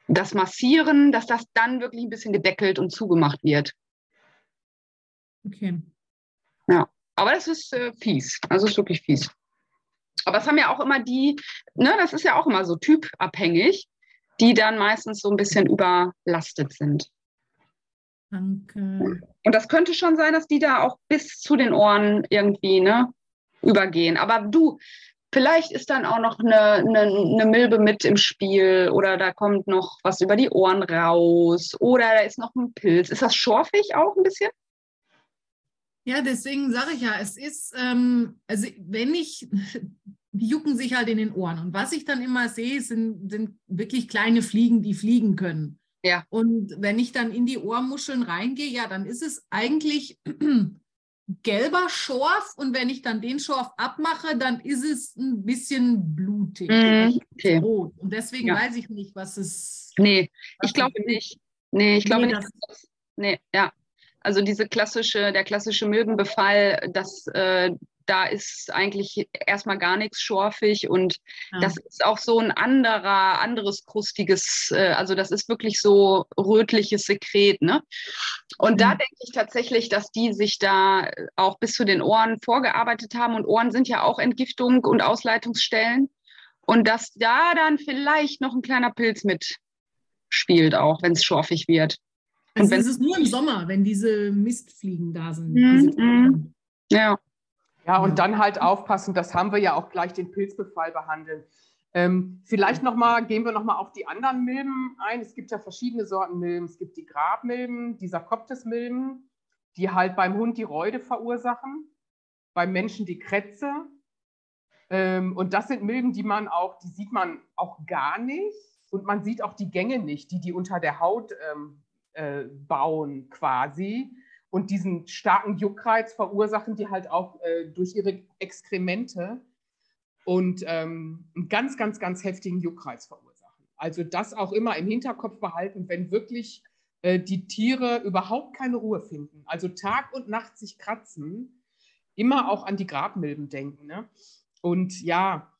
das massieren, dass das dann wirklich ein bisschen gedeckelt und zugemacht wird. Okay. Ja, aber das ist äh, fies. Also ist wirklich fies. Aber es haben ja auch immer die, ne, das ist ja auch immer so typabhängig, die dann meistens so ein bisschen überlastet sind. Danke. Und das könnte schon sein, dass die da auch bis zu den Ohren irgendwie ne, übergehen. Aber du, vielleicht ist dann auch noch eine, eine, eine, Milbe mit im Spiel oder da kommt noch was über die Ohren raus oder da ist noch ein Pilz. Ist das schorfig auch ein bisschen? Ja, deswegen sage ich ja, es ist, ähm, also wenn ich, die jucken sich halt in den Ohren. Und was ich dann immer sehe, sind, sind wirklich kleine Fliegen, die fliegen können. Ja. Und wenn ich dann in die Ohrmuscheln reingehe, ja, dann ist es eigentlich gelber Schorf und wenn ich dann den Schorf abmache, dann ist es ein bisschen blutig. Mm, okay. Rot. Und deswegen ja. weiß ich nicht, was es. Nee, was ich glaube nicht. Nee, ich glaube nee, nicht. Das, nee, ja. Also diese klassische, der klassische Milbenbefall, das, äh, da ist eigentlich erstmal gar nichts schorfig und ja. das ist auch so ein anderer, anderes krustiges, äh, also das ist wirklich so rötliches Sekret, ne? Und mhm. da denke ich tatsächlich, dass die sich da auch bis zu den Ohren vorgearbeitet haben und Ohren sind ja auch Entgiftung und Ausleitungsstellen und dass da dann vielleicht noch ein kleiner Pilz mitspielt auch, wenn es schorfig wird. Also es ist nur im Sommer, wenn diese Mistfliegen da sind. Mhm. Ja. Ja, und dann halt aufpassen, das haben wir ja auch gleich den Pilzbefall behandeln. Ähm, vielleicht nochmal, gehen wir nochmal auf die anderen Milben ein. Es gibt ja verschiedene Sorten Milben. Es gibt die Grabmilben, die Sarkoptes-Milben, die halt beim Hund die Räude verursachen, beim Menschen die Krätze. Ähm, und das sind Milben, die man auch, die sieht man auch gar nicht. Und man sieht auch die Gänge nicht, die die unter der Haut ähm, äh, bauen quasi und diesen starken Juckreiz verursachen die halt auch äh, durch ihre Exkremente und ähm, einen ganz, ganz, ganz heftigen Juckreiz verursachen. Also das auch immer im Hinterkopf behalten, wenn wirklich äh, die Tiere überhaupt keine Ruhe finden, also Tag und Nacht sich kratzen, immer auch an die Grabmilben denken. Ne? Und ja,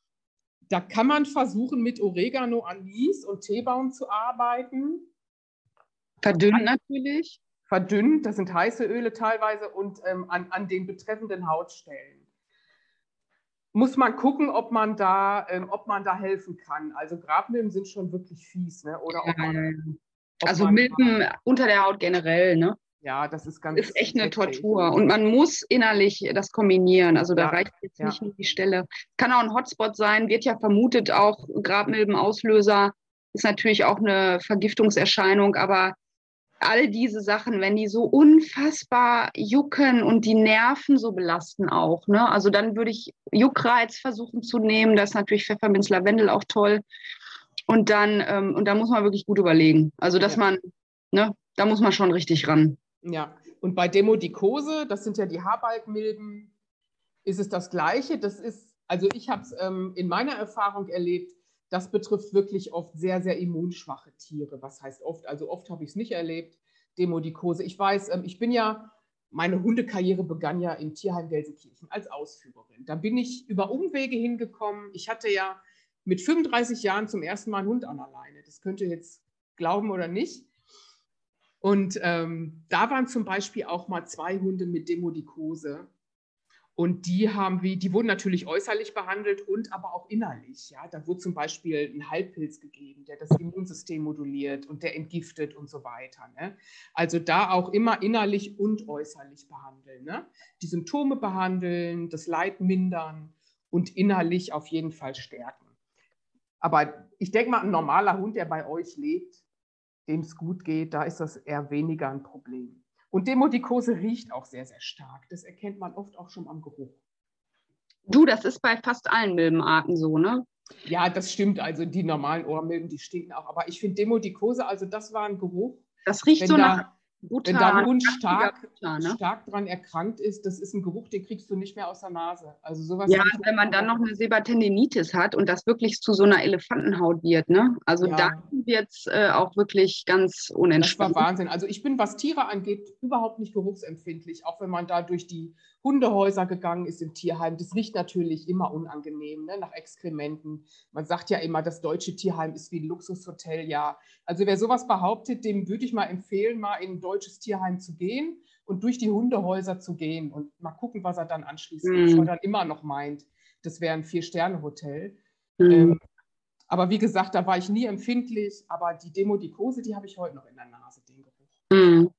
da kann man versuchen, mit Oregano, Anis und Teebaum zu arbeiten. Verdünnt natürlich verdünnt, das sind heiße Öle teilweise, und ähm, an, an den betreffenden Hautstellen. Muss man gucken, ob man da, ähm, ob man da helfen kann. Also Grabmilben sind schon wirklich fies, ne? Oder ob man, ob also Milben unter der Haut generell, ne? Ja, das ist ganz. Ist echt eine Tortur. Und man muss innerlich das kombinieren. Also da ja, reicht jetzt ja. nicht nur die Stelle. Kann auch ein Hotspot sein, wird ja vermutet auch Grabmilbenauslöser. Ist natürlich auch eine Vergiftungserscheinung, aber all diese Sachen, wenn die so unfassbar jucken und die Nerven so belasten auch, ne? Also dann würde ich Juckreiz versuchen zu nehmen. Da ist natürlich Pfefferminz, Lavendel auch toll. Und dann, ähm, und da muss man wirklich gut überlegen. Also, dass ja. man, ne, da muss man schon richtig ran. Ja, und bei Demodikose, das sind ja die Haarbalgmilben, ist es das Gleiche. Das ist, also ich habe es ähm, in meiner Erfahrung erlebt, das betrifft wirklich oft sehr, sehr immunschwache Tiere. Was heißt oft? Also oft habe ich es nicht erlebt, Demodikose. Ich weiß, ähm, ich bin ja, meine Hundekarriere begann ja im Tierheim Gelsenkirchen als Ausführerin. Da bin ich über Umwege hingekommen. Ich hatte ja mit 35 Jahren zum ersten Mal einen Hund an alleine. Das könnt ihr jetzt glauben oder nicht. Und ähm, da waren zum Beispiel auch mal zwei Hunde mit Demodikose. Und die haben wir, die wurden natürlich äußerlich behandelt und aber auch innerlich. Ja, da wurde zum Beispiel ein Halbpilz gegeben, der das Immunsystem moduliert und der entgiftet und so weiter. Ne? Also da auch immer innerlich und äußerlich behandeln. Ne? Die Symptome behandeln, das Leid mindern und innerlich auf jeden Fall stärken. Aber ich denke mal, ein normaler Hund, der bei euch lebt, dem es gut geht, da ist das eher weniger ein Problem. Und Demodikose riecht auch sehr, sehr stark. Das erkennt man oft auch schon am Geruch. Du, das ist bei fast allen Milbenarten so, ne? Ja, das stimmt. Also die normalen Ohrmilben, die stinken auch. Aber ich finde Demodikose, also das war ein Geruch. Das riecht so da, nach Butter, Wenn dein Hund stark, Butter, ne? stark dran erkrankt ist, das ist ein Geruch, den kriegst du nicht mehr aus der Nase. Also sowas ja, wenn man dann noch eine Sebatendinitis hat und das wirklich zu so einer Elefantenhaut wird, ne? Also ja. dann wird es äh, auch wirklich ganz unentspannt. Das war Wahnsinn. Also ich bin, was Tiere angeht, überhaupt nicht geruchsempfindlich, auch wenn man da durch die Hundehäuser gegangen ist im Tierheim. Das riecht natürlich immer unangenehm, ne? nach Exkrementen. Man sagt ja immer, das deutsche Tierheim ist wie ein Luxushotel. Ja, also wer sowas behauptet, dem würde ich mal empfehlen, mal in ein deutsches Tierheim zu gehen und durch die Hundehäuser zu gehen und mal gucken, was er dann anschließend mhm. dann immer noch meint. Das wäre ein Vier-Sterne-Hotel. Mhm. Ähm, aber wie gesagt, da war ich nie empfindlich. Aber die Demodikose, die habe ich heute noch in der Nase, den Geruch. Mhm.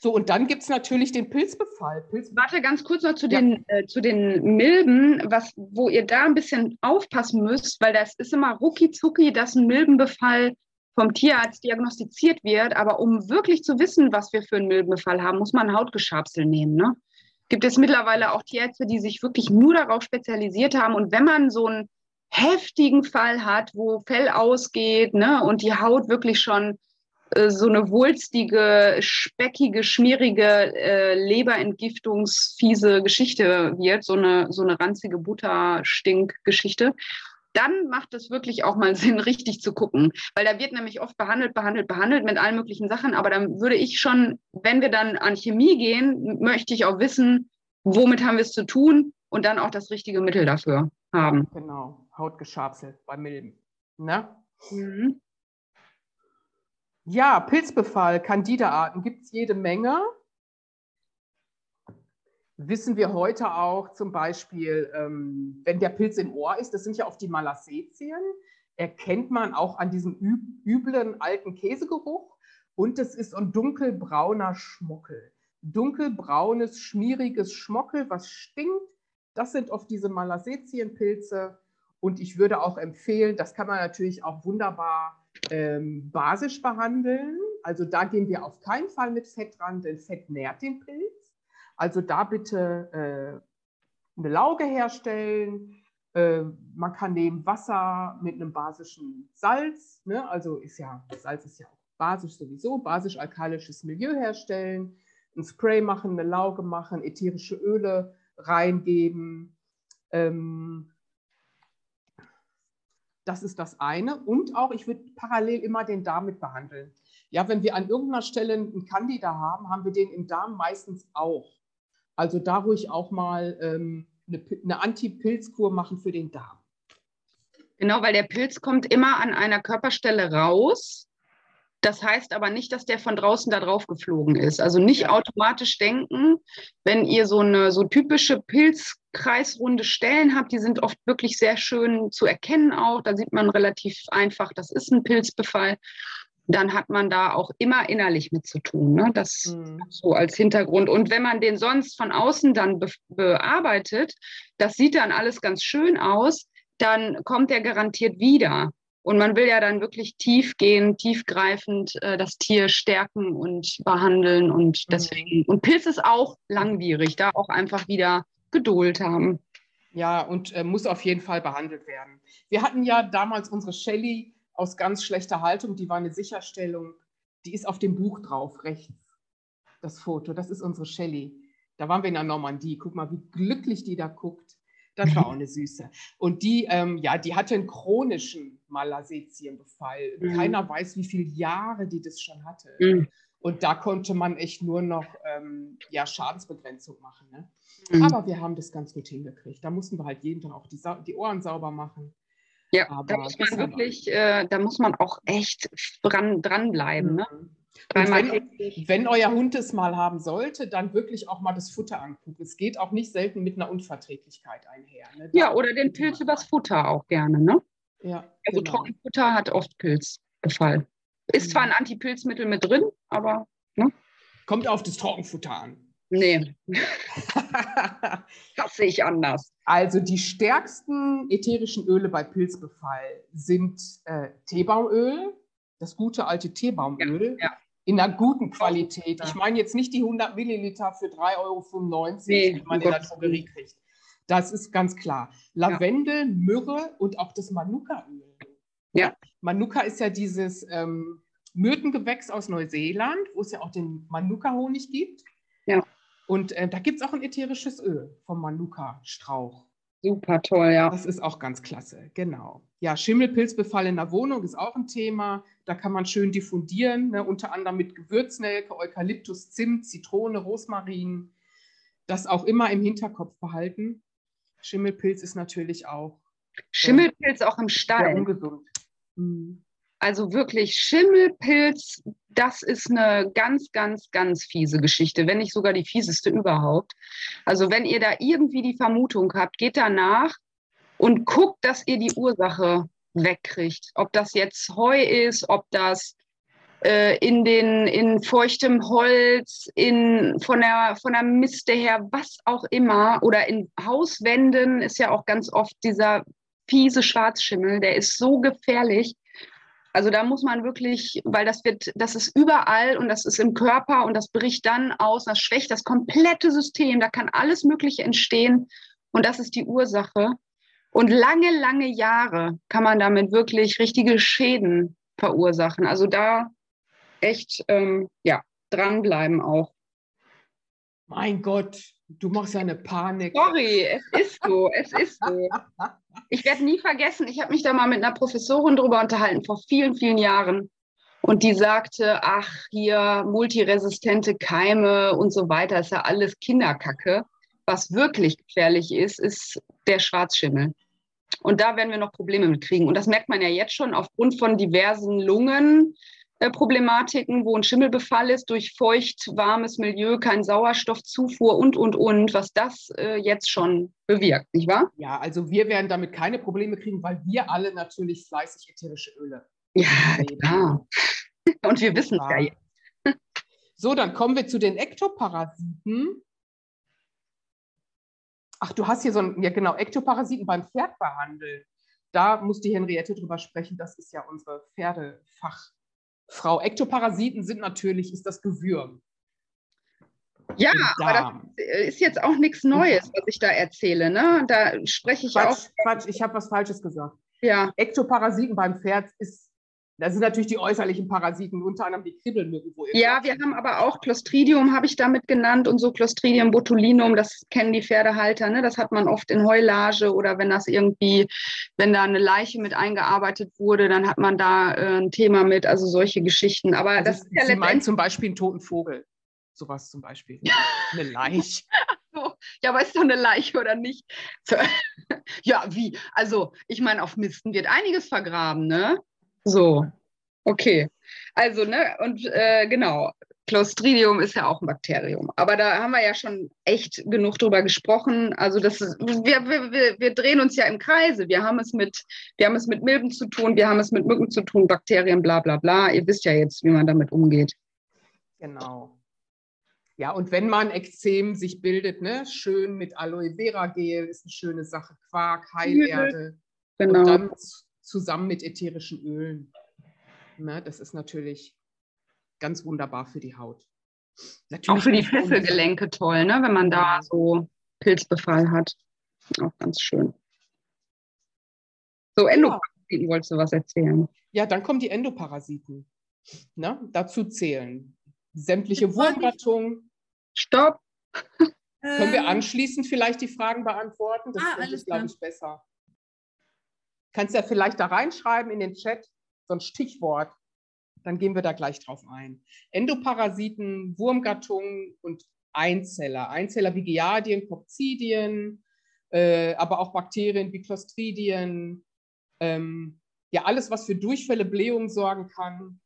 So, und dann gibt es natürlich den Pilzbefall. Pilzbefall. Warte ganz kurz noch zu, ja. den, äh, zu den Milben, was, wo ihr da ein bisschen aufpassen müsst, weil das ist immer rucki zucki, dass ein Milbenbefall vom Tierarzt diagnostiziert wird. Aber um wirklich zu wissen, was wir für einen Milbenbefall haben, muss man Hautgeschabsel nehmen. Ne? gibt es mittlerweile auch Tierärzte, die sich wirklich nur darauf spezialisiert haben. Und wenn man so einen heftigen Fall hat, wo Fell ausgeht ne, und die Haut wirklich schon so eine wulstige, speckige, schmierige, äh, leberentgiftungsfiese Geschichte wird, so eine, so eine ranzige Butterstink-Geschichte, dann macht es wirklich auch mal Sinn, richtig zu gucken. Weil da wird nämlich oft behandelt, behandelt, behandelt mit allen möglichen Sachen. Aber dann würde ich schon, wenn wir dann an Chemie gehen, möchte ich auch wissen, womit haben wir es zu tun und dann auch das richtige Mittel dafür haben. Genau, Hautgeschabsel bei Milben. Ne? Mhm. Ja, Pilzbefall, Candida-Arten gibt es jede Menge. Wissen wir heute auch zum Beispiel, ähm, wenn der Pilz im Ohr ist, das sind ja oft die Malassezien, erkennt man auch an diesem üblen alten Käsegeruch. Und es ist ein dunkelbrauner Schmuckel. Dunkelbraunes, schmieriges Schmuckel, was stinkt. Das sind oft diese Malassezien-Pilze. Und ich würde auch empfehlen, das kann man natürlich auch wunderbar ähm, basisch behandeln. Also da gehen wir auf keinen Fall mit Fett ran, denn Fett nährt den Pilz. Also da bitte äh, eine Lauge herstellen. Äh, man kann nehmen Wasser mit einem basischen Salz. Ne? Also ist ja, Salz ist ja auch basisch sowieso, basisch-alkalisches Milieu herstellen. Ein Spray machen, eine Lauge machen, ätherische Öle reingeben. Ähm, das ist das eine. Und auch, ich würde parallel immer den Darm mit behandeln. Ja, wenn wir an irgendeiner Stelle einen Candida haben, haben wir den im Darm meistens auch. Also da ruhig auch mal ähm, eine, eine Anti-Pilzkur machen für den Darm. Genau, weil der Pilz kommt immer an einer Körperstelle raus. Das heißt aber nicht, dass der von draußen da drauf geflogen ist. Also nicht ja. automatisch denken, wenn ihr so eine so typische Pilz kreisrunde Stellen habt. Die sind oft wirklich sehr schön zu erkennen auch. Da sieht man relativ einfach, das ist ein Pilzbefall. Dann hat man da auch immer innerlich mit zu tun. Ne? Das mhm. so als Hintergrund. Und wenn man den sonst von außen dann be bearbeitet, das sieht dann alles ganz schön aus, dann kommt er garantiert wieder. Und man will ja dann wirklich tief gehen, tiefgreifend äh, das Tier stärken und behandeln. Und mhm. deswegen, und Pilz ist auch langwierig, da auch einfach wieder Geduld haben. Ja, und äh, muss auf jeden Fall behandelt werden. Wir hatten ja damals unsere Shelly aus ganz schlechter Haltung, die war eine Sicherstellung, die ist auf dem Buch drauf, rechts, das Foto, das ist unsere Shelly. Da waren wir in der Normandie, guck mal, wie glücklich die da guckt. Das war auch eine Süße. Und die, ähm, ja, die hatte einen chronischen Malassetienbefall. Mhm. Keiner weiß, wie viele Jahre die das schon hatte. Mhm. Und da konnte man echt nur noch ähm, ja, Schadensbegrenzung machen. Ne? Mhm. Aber wir haben das ganz gut hingekriegt. Da mussten wir halt jeden Tag auch die, die Ohren sauber machen. Ja, Aber da muss man wirklich, äh, da muss man auch echt dran, dranbleiben. Ne? Wenn, wenn, euer Hund es mal haben sollte, dann wirklich auch mal das Futter angucken. Es geht auch nicht selten mit einer Unverträglichkeit einher. Ne? Ja, oder den Pilz übers Futter auch gerne. Ne? Ja, also genau. Trockenfutter hat oft Pilzbefall. Ist zwar ein mhm. Antipilzmittel mit drin, aber. Ne? Kommt auf das Trockenfutter an. Nee. das sehe ich anders. Also die stärksten ätherischen Öle bei Pilzbefall sind äh, Teebaumöl, das gute alte Teebaumöl. Ja, ja. In einer guten Qualität. Ich meine jetzt nicht die 100 Milliliter für 3,95 Euro, nee, die man in der Drogerie kriegt. Das ist ganz klar. Lavendel, ja. Myrrhe und auch das Manuka-Öl. Ja. Manuka ist ja dieses ähm, Myrtengewächs aus Neuseeland, wo es ja auch den Manuka-Honig gibt. Ja. Und äh, da gibt es auch ein ätherisches Öl vom Manuka-Strauch. Super toll, ja. Das ist auch ganz klasse, genau. Ja, Schimmelpilzbefall in der Wohnung ist auch ein Thema. Da kann man schön diffundieren, ne? unter anderem mit Gewürznelke, Eukalyptus, Zimt, Zitrone, Rosmarin. Das auch immer im Hinterkopf behalten. Schimmelpilz ist natürlich auch. Schimmelpilz auch im Stall. Sehr ungesund. Mhm. Also wirklich Schimmelpilz, das ist eine ganz, ganz, ganz fiese Geschichte, wenn nicht sogar die fieseste überhaupt. Also wenn ihr da irgendwie die Vermutung habt, geht danach und guckt, dass ihr die Ursache wegkriegt. Ob das jetzt Heu ist, ob das äh, in, den, in feuchtem Holz, in, von, der, von der Miste her, was auch immer, oder in Hauswänden ist ja auch ganz oft dieser fiese Schwarzschimmel, der ist so gefährlich. Also da muss man wirklich, weil das wird, das ist überall und das ist im Körper und das bricht dann aus, das schwächt das komplette System, da kann alles Mögliche entstehen und das ist die Ursache. Und lange, lange Jahre kann man damit wirklich richtige Schäden verursachen. Also da echt, ähm, ja, dranbleiben auch. Mein Gott, du machst ja eine Panik. Sorry, es ist so, es ist so. Ich werde nie vergessen, ich habe mich da mal mit einer Professorin drüber unterhalten, vor vielen, vielen Jahren. Und die sagte, ach, hier multiresistente Keime und so weiter, ist ja alles Kinderkacke. Was wirklich gefährlich ist, ist der Schwarzschimmel. Und da werden wir noch Probleme mit kriegen. Und das merkt man ja jetzt schon aufgrund von diversen Lungen, Problematiken, wo ein Schimmelbefall ist durch feucht, warmes Milieu, kein Sauerstoffzufuhr und, und, und, was das äh, jetzt schon bewirkt, nicht wahr? Ja, also wir werden damit keine Probleme kriegen, weil wir alle natürlich fleißig ätherische Öle. Ja, klar. Und wir wissen es ja jetzt. So, dann kommen wir zu den Ektoparasiten. Ach, du hast hier so ein, ja genau, Ektoparasiten beim Pferd behandeln. Da muss die Henriette drüber sprechen. Das ist ja unsere Pferdefach. Frau. Ektoparasiten sind natürlich, ist das Gewürm. Ja, aber das ist jetzt auch nichts Neues, was ich da erzähle. Ne? Da spreche ich Quatsch, auch. Quatsch, ich habe was Falsches gesagt. Ja. Ektoparasiten beim Pferd ist das sind natürlich die äußerlichen Parasiten, unter anderem die Kribbelmücken. Ja, wir haben aber auch Clostridium, habe ich damit genannt, und so Clostridium botulinum, das kennen die Pferdehalter. Ne? Das hat man oft in Heulage oder wenn das irgendwie, wenn da eine Leiche mit eingearbeitet wurde, dann hat man da äh, ein Thema mit, also solche Geschichten. Aber also das ist ja Sie meinen zum Beispiel einen toten Vogel. Sowas zum Beispiel. eine Leiche. Ja, aber ist doch eine Leiche oder nicht? ja, wie? Also, ich meine, auf Misten wird einiges vergraben, ne? So, okay. Also, ne, und äh, genau, Clostridium ist ja auch ein Bakterium. Aber da haben wir ja schon echt genug drüber gesprochen. Also das ist, wir, wir, wir drehen uns ja im Kreise. Wir haben es mit, wir haben es mit Milben zu tun, wir haben es mit Mücken zu tun, Bakterien, bla bla bla. Ihr wisst ja jetzt, wie man damit umgeht. Genau. Ja, und wenn man Ekzem sich bildet, ne, schön mit Aloe Vera Gel ist eine schöne Sache, Quark, Heilerde. Genau. Und dann zusammen mit ätherischen Ölen. Ne, das ist natürlich ganz wunderbar für die Haut. Natürlich auch für die Fesselgelenke toll, ne? wenn man da so Pilzbefall hat. Auch ganz schön. So, Endoparasiten ja. wolltest du was erzählen? Ja, dann kommen die Endoparasiten. Ne? Dazu zählen sämtliche Wurmgattungen. Stopp! Können wir anschließend vielleicht die Fragen beantworten? Das ah, ist, glaube ich, besser. Kannst ja vielleicht da reinschreiben in den Chat, so ein Stichwort, dann gehen wir da gleich drauf ein. Endoparasiten, Wurmgattungen und Einzeller. Einzeller wie Giardien, Coccidien, äh, aber auch Bakterien wie Clostridien. Ähm, ja, alles, was für Durchfälle, Blähungen sorgen kann.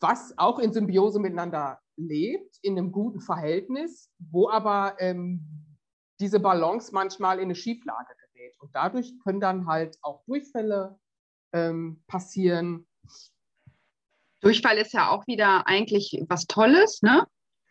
Was auch in Symbiose miteinander lebt, in einem guten Verhältnis, wo aber ähm, diese Balance manchmal in eine Schieflage gerät. Und dadurch können dann halt auch Durchfälle ähm, passieren. Durchfall ist ja auch wieder eigentlich was Tolles, ne?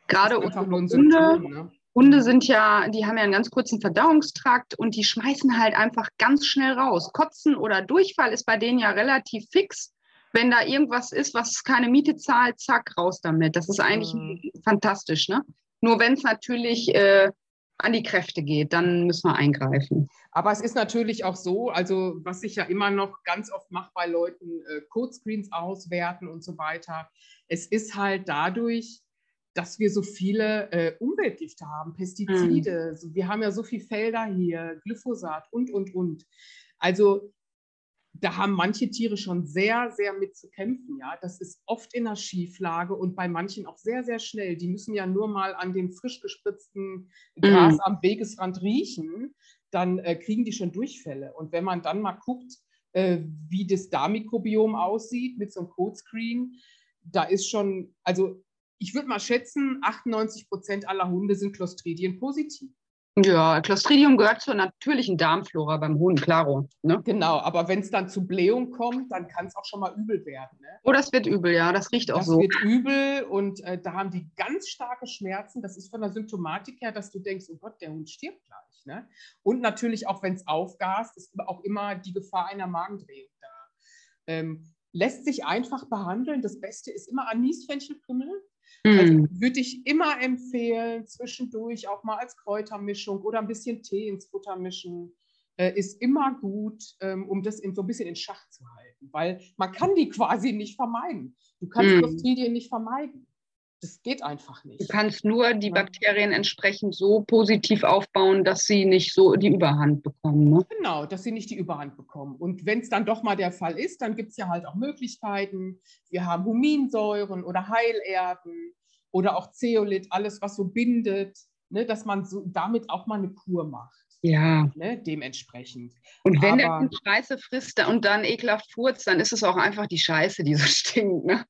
Gerade unsere Hunde, Symptom, ne? Hunde sind ja, die haben ja einen ganz kurzen Verdauungstrakt und die schmeißen halt einfach ganz schnell raus. Kotzen oder Durchfall ist bei denen ja relativ fix. Wenn da irgendwas ist, was keine Miete zahlt, zack, raus damit. Das ist eigentlich mhm. fantastisch, ne? Nur wenn es natürlich äh, an die Kräfte geht, dann müssen wir eingreifen. Aber es ist natürlich auch so, also was ich ja immer noch ganz oft mache bei Leuten, äh, Codescreens auswerten und so weiter. Es ist halt dadurch, dass wir so viele äh, Umweltgifte haben, Pestizide. Mhm. Wir haben ja so viele Felder hier, Glyphosat und, und, und. Also da haben manche Tiere schon sehr, sehr mit zu kämpfen. Ja, das ist oft in der Schieflage und bei manchen auch sehr, sehr schnell. Die müssen ja nur mal an dem frisch gespritzten Gras mm. am Wegesrand riechen, dann äh, kriegen die schon Durchfälle. Und wenn man dann mal guckt, äh, wie das Darmmikrobiom aussieht mit so einem Codescreen, da ist schon, also ich würde mal schätzen, 98 Prozent aller Hunde sind Clostridien positiv. Ja, Clostridium gehört zur natürlichen Darmflora beim Hund, klaro. Ne? Genau, aber wenn es dann zu Blähung kommt, dann kann es auch schon mal übel werden. Ne? Oh, das wird übel, ja, das riecht auch das so. Das wird übel und äh, da haben die ganz starke Schmerzen. Das ist von der Symptomatik her, dass du denkst, oh Gott, der Hund stirbt gleich. Ne? Und natürlich auch, wenn es aufgast, ist auch immer die Gefahr einer Magendrehung da. Ähm, lässt sich einfach behandeln. Das Beste ist immer Anis-Fenchelkümmel. Mhm. Also würde ich immer empfehlen, zwischendurch auch mal als Kräutermischung oder ein bisschen Tee ins Futter mischen. Äh, ist immer gut, ähm, um das in, so ein bisschen in Schach zu halten, weil man kann die quasi nicht vermeiden. Du kannst mhm. Clostridien nicht vermeiden. Das geht einfach nicht. Du kannst nur die Bakterien entsprechend so positiv aufbauen, dass sie nicht so die Überhand bekommen. Ne? Genau, dass sie nicht die Überhand bekommen. Und wenn es dann doch mal der Fall ist, dann gibt es ja halt auch Möglichkeiten. Wir haben Huminsäuren oder Heilerden oder auch Zeolit, alles, was so bindet, ne, dass man so damit auch mal eine Kur macht. Ja. Ne, dementsprechend. Und wenn der Hund Scheiße frisst und dann ekelhaft furzt, dann ist es auch einfach die Scheiße, die so stinkt. Ne?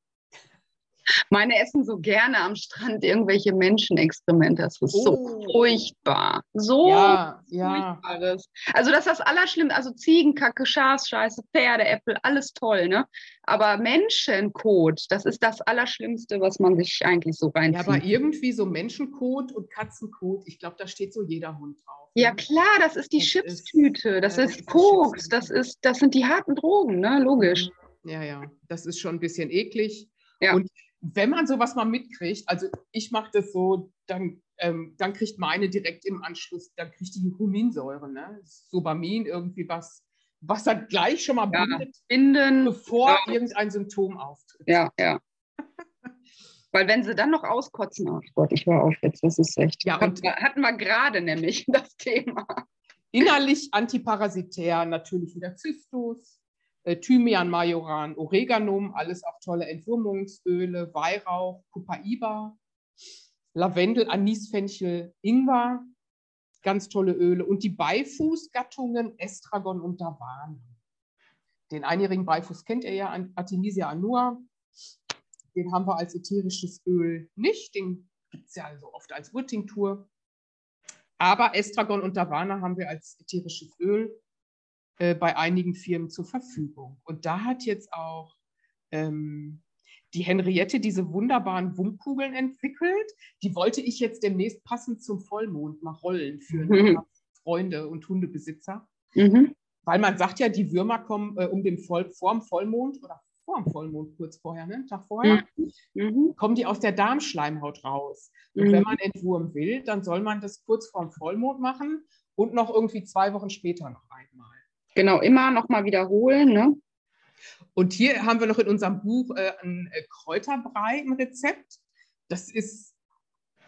Meine essen so gerne am Strand irgendwelche Menschenexkremente. Das ist oh. so furchtbar. So ja, furchtbares. Ja. Also das ist das Allerschlimmste. Also Ziegenkacke, Schafscheiße, Pferdeäpfel, alles toll, ne? Aber Menschenkot, das ist das Allerschlimmste, was man sich eigentlich so reinzieht. Ja, aber irgendwie so Menschenkot und Katzenkot, ich glaube, da steht so jeder Hund drauf. Ne? Ja, klar, das ist die das Chipstüte, das, ist, das ist Koks, das, ist, das sind die harten Drogen, ne? Logisch. Ja, ja, das ist schon ein bisschen eklig. Ja. Und wenn man sowas mal mitkriegt, also ich mache das so, dann, ähm, dann kriegt meine direkt im Anschluss, dann kriegt die Huminsäure, ne? Sobamin, irgendwie was, was dann gleich schon mal ja, bindet, binden, bevor ja. irgendein Symptom auftritt. Ja, ja. Weil wenn sie dann noch auskotzen, ach Gott, ich war auf jetzt, das ist echt. Ja, und hatten wir gerade nämlich das Thema. Innerlich antiparasitär natürlich wieder Zystus, Thymian, Majoran, Oreganum, alles auch tolle Entwurmungsöle, Weihrauch, Copaiba, Lavendel, Anisfenchel, Ingwer, ganz tolle Öle und die Beifußgattungen Estragon und Davane. Den einjährigen Beifuß kennt ihr ja, Artemisia annua. Den haben wir als ätherisches Öl nicht, den gibt es ja also oft als Urtinktur. Aber Estragon und Davane haben wir als ätherisches Öl äh, bei einigen Firmen zur Verfügung. Und da hat jetzt auch ähm, die Henriette diese wunderbaren Wummkugeln entwickelt. Die wollte ich jetzt demnächst passend zum Vollmond mal rollen für mhm. Freunde und Hundebesitzer. Mhm. Weil man sagt ja, die Würmer kommen äh, um den Voll vor dem Vollmond oder vor dem Vollmond kurz vorher, ne? Tag vorher, mhm. mhm. kommen die aus der Darmschleimhaut raus. Und mhm. wenn man entwurmen will, dann soll man das kurz vor dem Vollmond machen und noch irgendwie zwei Wochen später noch. Genau, immer nochmal wiederholen. Ne? Und hier haben wir noch in unserem Buch äh, ein äh, Kräuterbrei im Rezept. Das ist,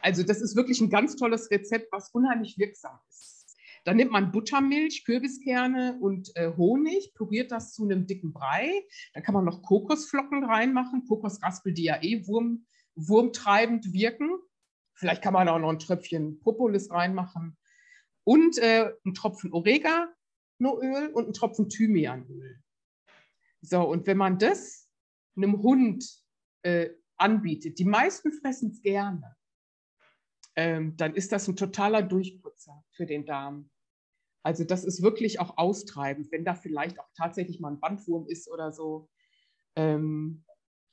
also das ist wirklich ein ganz tolles Rezept, was unheimlich wirksam ist. Da nimmt man Buttermilch, Kürbiskerne und äh, Honig, püriert das zu einem dicken Brei. Da kann man noch Kokosflocken reinmachen, Kokosraspel, die ja eh Wurm, wurmtreibend wirken. Vielleicht kann man auch noch ein Tröpfchen Propolis reinmachen. Und äh, einen Tropfen Orega, Öl und einen Tropfen Thymianöl. So, und wenn man das einem Hund äh, anbietet, die meisten fressen es gerne, ähm, dann ist das ein totaler Durchputzer für den Darm. Also das ist wirklich auch austreibend, wenn da vielleicht auch tatsächlich mal ein Bandwurm ist oder so. Ähm,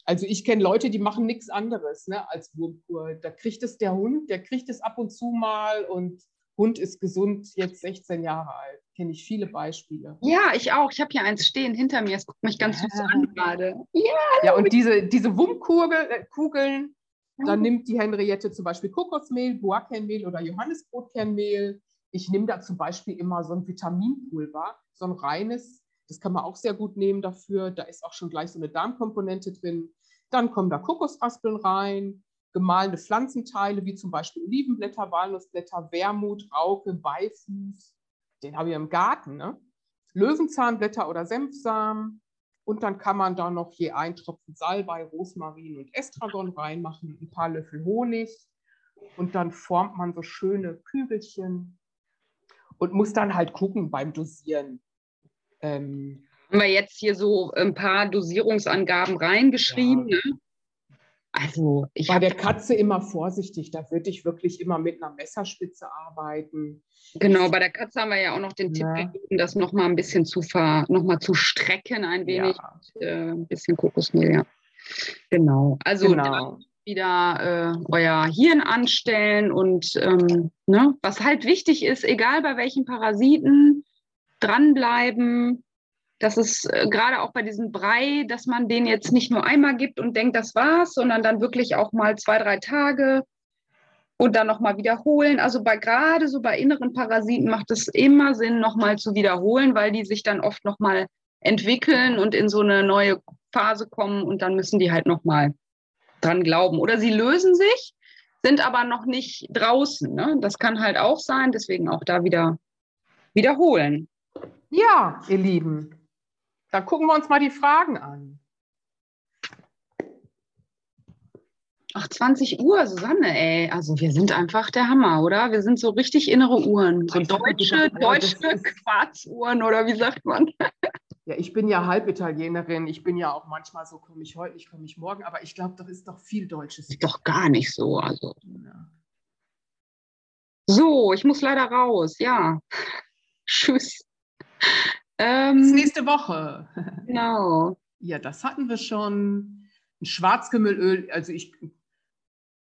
also ich kenne Leute, die machen nichts anderes ne, als Wurmkur. Da kriegt es der Hund, der kriegt es ab und zu mal und Hund ist gesund, jetzt 16 Jahre alt. Kenne ich viele Beispiele. Ja, ich auch. Ich habe hier eins stehen hinter mir. Es guckt mich ganz ja. süß an gerade. Ja, ja und diese, diese Wummkugeln, äh, da nimmt die Henriette zum Beispiel Kokosmehl, Boakernmehl oder Johannisbrotkernmehl. Ich nehme da zum Beispiel immer so ein Vitaminpulver, so ein reines. Das kann man auch sehr gut nehmen dafür. Da ist auch schon gleich so eine Darmkomponente drin. Dann kommen da Kokosraspeln rein, gemahlene Pflanzenteile, wie zum Beispiel Olivenblätter, Walnussblätter, Wermut, Rauke, Beifuß. Den habe ich im Garten. Ne? Löwenzahnblätter oder Senfsamen. Und dann kann man da noch je ein Tropfen Salbei, Rosmarin und Estragon reinmachen, ein paar Löffel Honig. Und dann formt man so schöne Kügelchen und muss dann halt gucken beim Dosieren. Ähm, haben wir jetzt hier so ein paar Dosierungsangaben reingeschrieben. Ja. Ne? Also ich bei der Katze immer vorsichtig, da würde ich wirklich immer mit einer Messerspitze arbeiten. Genau, bei der Katze haben wir ja auch noch den ja. Tipp gegeben, das nochmal ein bisschen zu ver, noch mal zu strecken, ein wenig, ja. äh, ein bisschen Kokosmehl, ja. Genau. Also genau. wieder äh, euer Hirn anstellen und ähm, ne, was halt wichtig ist, egal bei welchen Parasiten, dranbleiben. Das ist äh, gerade auch bei diesem Brei, dass man den jetzt nicht nur einmal gibt und denkt, das war's, sondern dann wirklich auch mal zwei, drei Tage und dann nochmal wiederholen. Also bei gerade so bei inneren Parasiten macht es immer Sinn, nochmal zu wiederholen, weil die sich dann oft nochmal entwickeln und in so eine neue Phase kommen und dann müssen die halt nochmal dran glauben. Oder sie lösen sich, sind aber noch nicht draußen. Ne? Das kann halt auch sein, deswegen auch da wieder wiederholen. Ja, ihr Lieben, dann gucken wir uns mal die Fragen an. Ach, 20 Uhr, Susanne, ey. Also wir sind einfach der Hammer, oder? Wir sind so richtig innere Uhren. So deutsche, deutsche Quarzuhren, oder wie sagt man? Ja, ich bin ja Halbitalienerin. Ich bin ja auch manchmal so, komme ich heute nicht, komme ich morgen. Aber ich glaube, das ist doch viel Deutsches. Ist doch gar nicht so. Also. Ja. So, ich muss leider raus. Ja. Tschüss. Ähm, Bis nächste Woche. Genau. Ja, das hatten wir schon. Ein Schwarzkümmelöl, also ich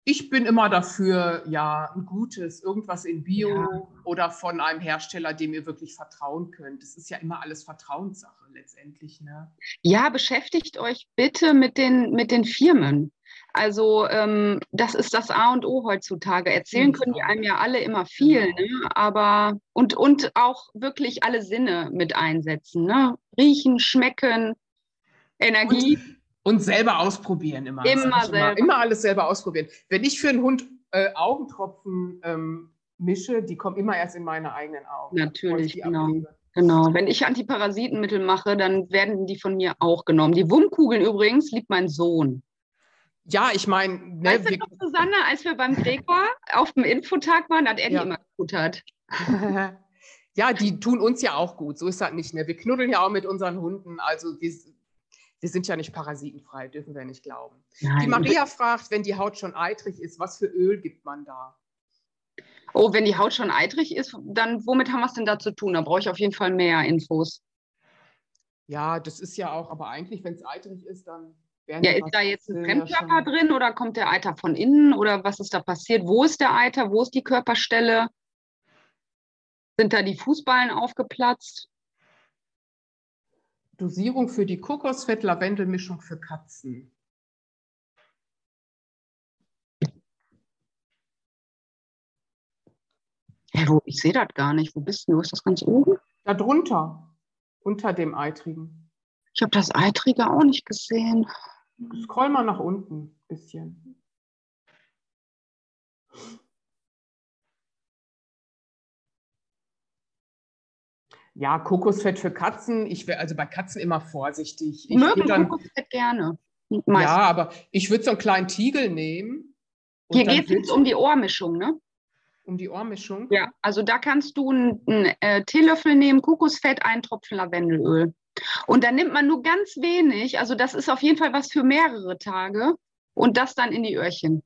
ich bin immer dafür, ja, ein gutes, irgendwas in Bio ja. oder von einem Hersteller, dem ihr wirklich vertrauen könnt. Das ist ja immer alles Vertrauenssache letztendlich. Ne? Ja, beschäftigt euch bitte mit den, mit den Firmen. Also ähm, das ist das A und O heutzutage. Erzählen können die einem ja alle immer viel, genau. ne? aber und, und auch wirklich alle Sinne mit einsetzen. Ne? Riechen, schmecken, Energie. Und und selber ausprobieren immer. Immer, selber. immer alles selber ausprobieren. Wenn ich für einen Hund äh, Augentropfen ähm, mische, die kommen immer erst in meine eigenen Augen. Natürlich, genau. Genau. Wenn ich Antiparasitenmittel mache, dann werden die von mir auch genommen. Die Wummkugeln übrigens liebt mein Sohn. Ja, ich meine, ne, weißt du noch, Susanne, als wir beim Gregor auf dem Infotag waren, hat er ja. die immer gefuttert. ja, die tun uns ja auch gut. So ist das nicht. Ne? Wir knuddeln ja auch mit unseren Hunden. Also die, wir sind ja nicht parasitenfrei, dürfen wir nicht glauben. Nein. Die Maria fragt, wenn die Haut schon eitrig ist, was für Öl gibt man da? Oh, wenn die Haut schon eitrig ist, dann womit haben wir es denn da zu tun? Da brauche ich auf jeden Fall mehr Infos. Ja, das ist ja auch, aber eigentlich, wenn es eitrig ist, dann Ja, ist da jetzt ein Fremdkörper drin oder kommt der Eiter von innen oder was ist da passiert? Wo ist der Eiter? Wo ist die Körperstelle? Sind da die Fußballen aufgeplatzt? Dosierung für die Kokosfett-Lavendel-Mischung für Katzen. Ja, wo, ich sehe das gar nicht. Wo bist du? Wo ist das ganz oben? Da drunter, unter dem Eitrigen. Ich habe das Eitrige auch nicht gesehen. Scroll mal nach unten ein bisschen. Ja, Kokosfett für Katzen. Ich wäre also bei Katzen immer vorsichtig. Ich Mögen dann, Kokosfett gerne. Meistens. Ja, aber ich würde so einen kleinen Tiegel nehmen. Hier geht es um die Ohrmischung, ne? Um die Ohrmischung? Ja, also da kannst du einen, einen äh, Teelöffel nehmen, Kokosfett, einen Tropfen Lavendelöl. Und dann nimmt man nur ganz wenig, also das ist auf jeden Fall was für mehrere Tage und das dann in die Öhrchen.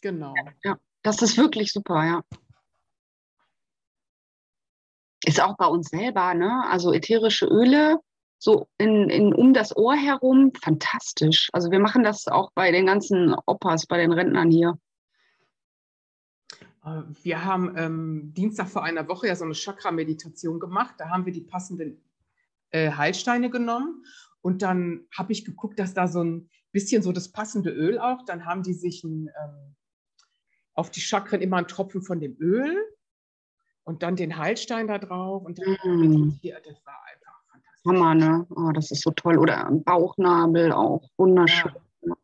Genau. Ja, das ist wirklich super, ja. Ist auch bei uns selber, ne? Also ätherische Öle, so in, in, um das Ohr herum, fantastisch. Also wir machen das auch bei den ganzen Opas, bei den Rentnern hier. Äh, wir haben ähm, Dienstag vor einer Woche ja so eine Chakra-Meditation gemacht. Da haben wir die passenden äh, Heilsteine genommen und dann habe ich geguckt, dass da so ein bisschen so das passende Öl auch. Dann haben die sich ein, ähm, auf die Chakren immer einen Tropfen von dem Öl und dann den Heilstein da drauf und dann mm. hier, das war einfach fantastisch. Hammer, ne? Oh, das ist so toll. Oder Bauchnabel auch, wunderschön. Ja.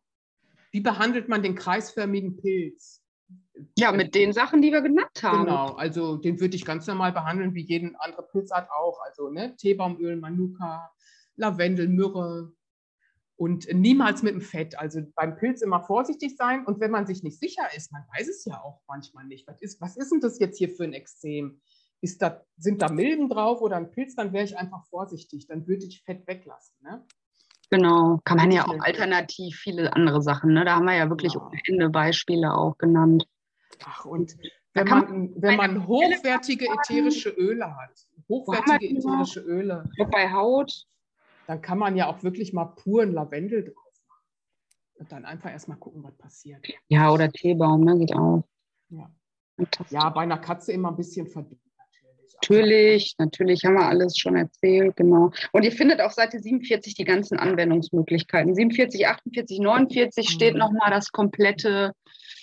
Wie behandelt man den kreisförmigen Pilz? Ja, mit den Sachen, die wir genannt haben. Genau, also den würde ich ganz normal behandeln, wie jeden andere Pilzart auch. Also ne, Teebaumöl, Manuka, Lavendel, Myrrhe, und niemals mit dem Fett. Also beim Pilz immer vorsichtig sein. Und wenn man sich nicht sicher ist, man weiß es ja auch manchmal nicht. Was ist, was ist denn das jetzt hier für ein Extrem? Ist da, sind da Milben drauf oder ein Pilz? Dann wäre ich einfach vorsichtig. Dann würde ich Fett weglassen. Ne? Genau, kann man ja auch alternativ viele andere Sachen. Ne? Da haben wir ja wirklich ja. ohne Ende Beispiele auch genannt. Ach, und wenn man, wenn man hochwertige ätherische Öle hat, hochwertige ätherische Öle. Bei Haut dann kann man ja auch wirklich mal puren Lavendel drauf machen. Und dann einfach erstmal gucken, was passiert. Ja, oder Teebaum, ne? Geht auch. Ja. Ja, bei einer Katze immer ein bisschen verdünnt. Natürlich, natürlich haben wir alles schon erzählt, genau. Und ihr findet auf Seite 47 die ganzen Anwendungsmöglichkeiten. 47, 48, 49 steht mhm. nochmal das komplette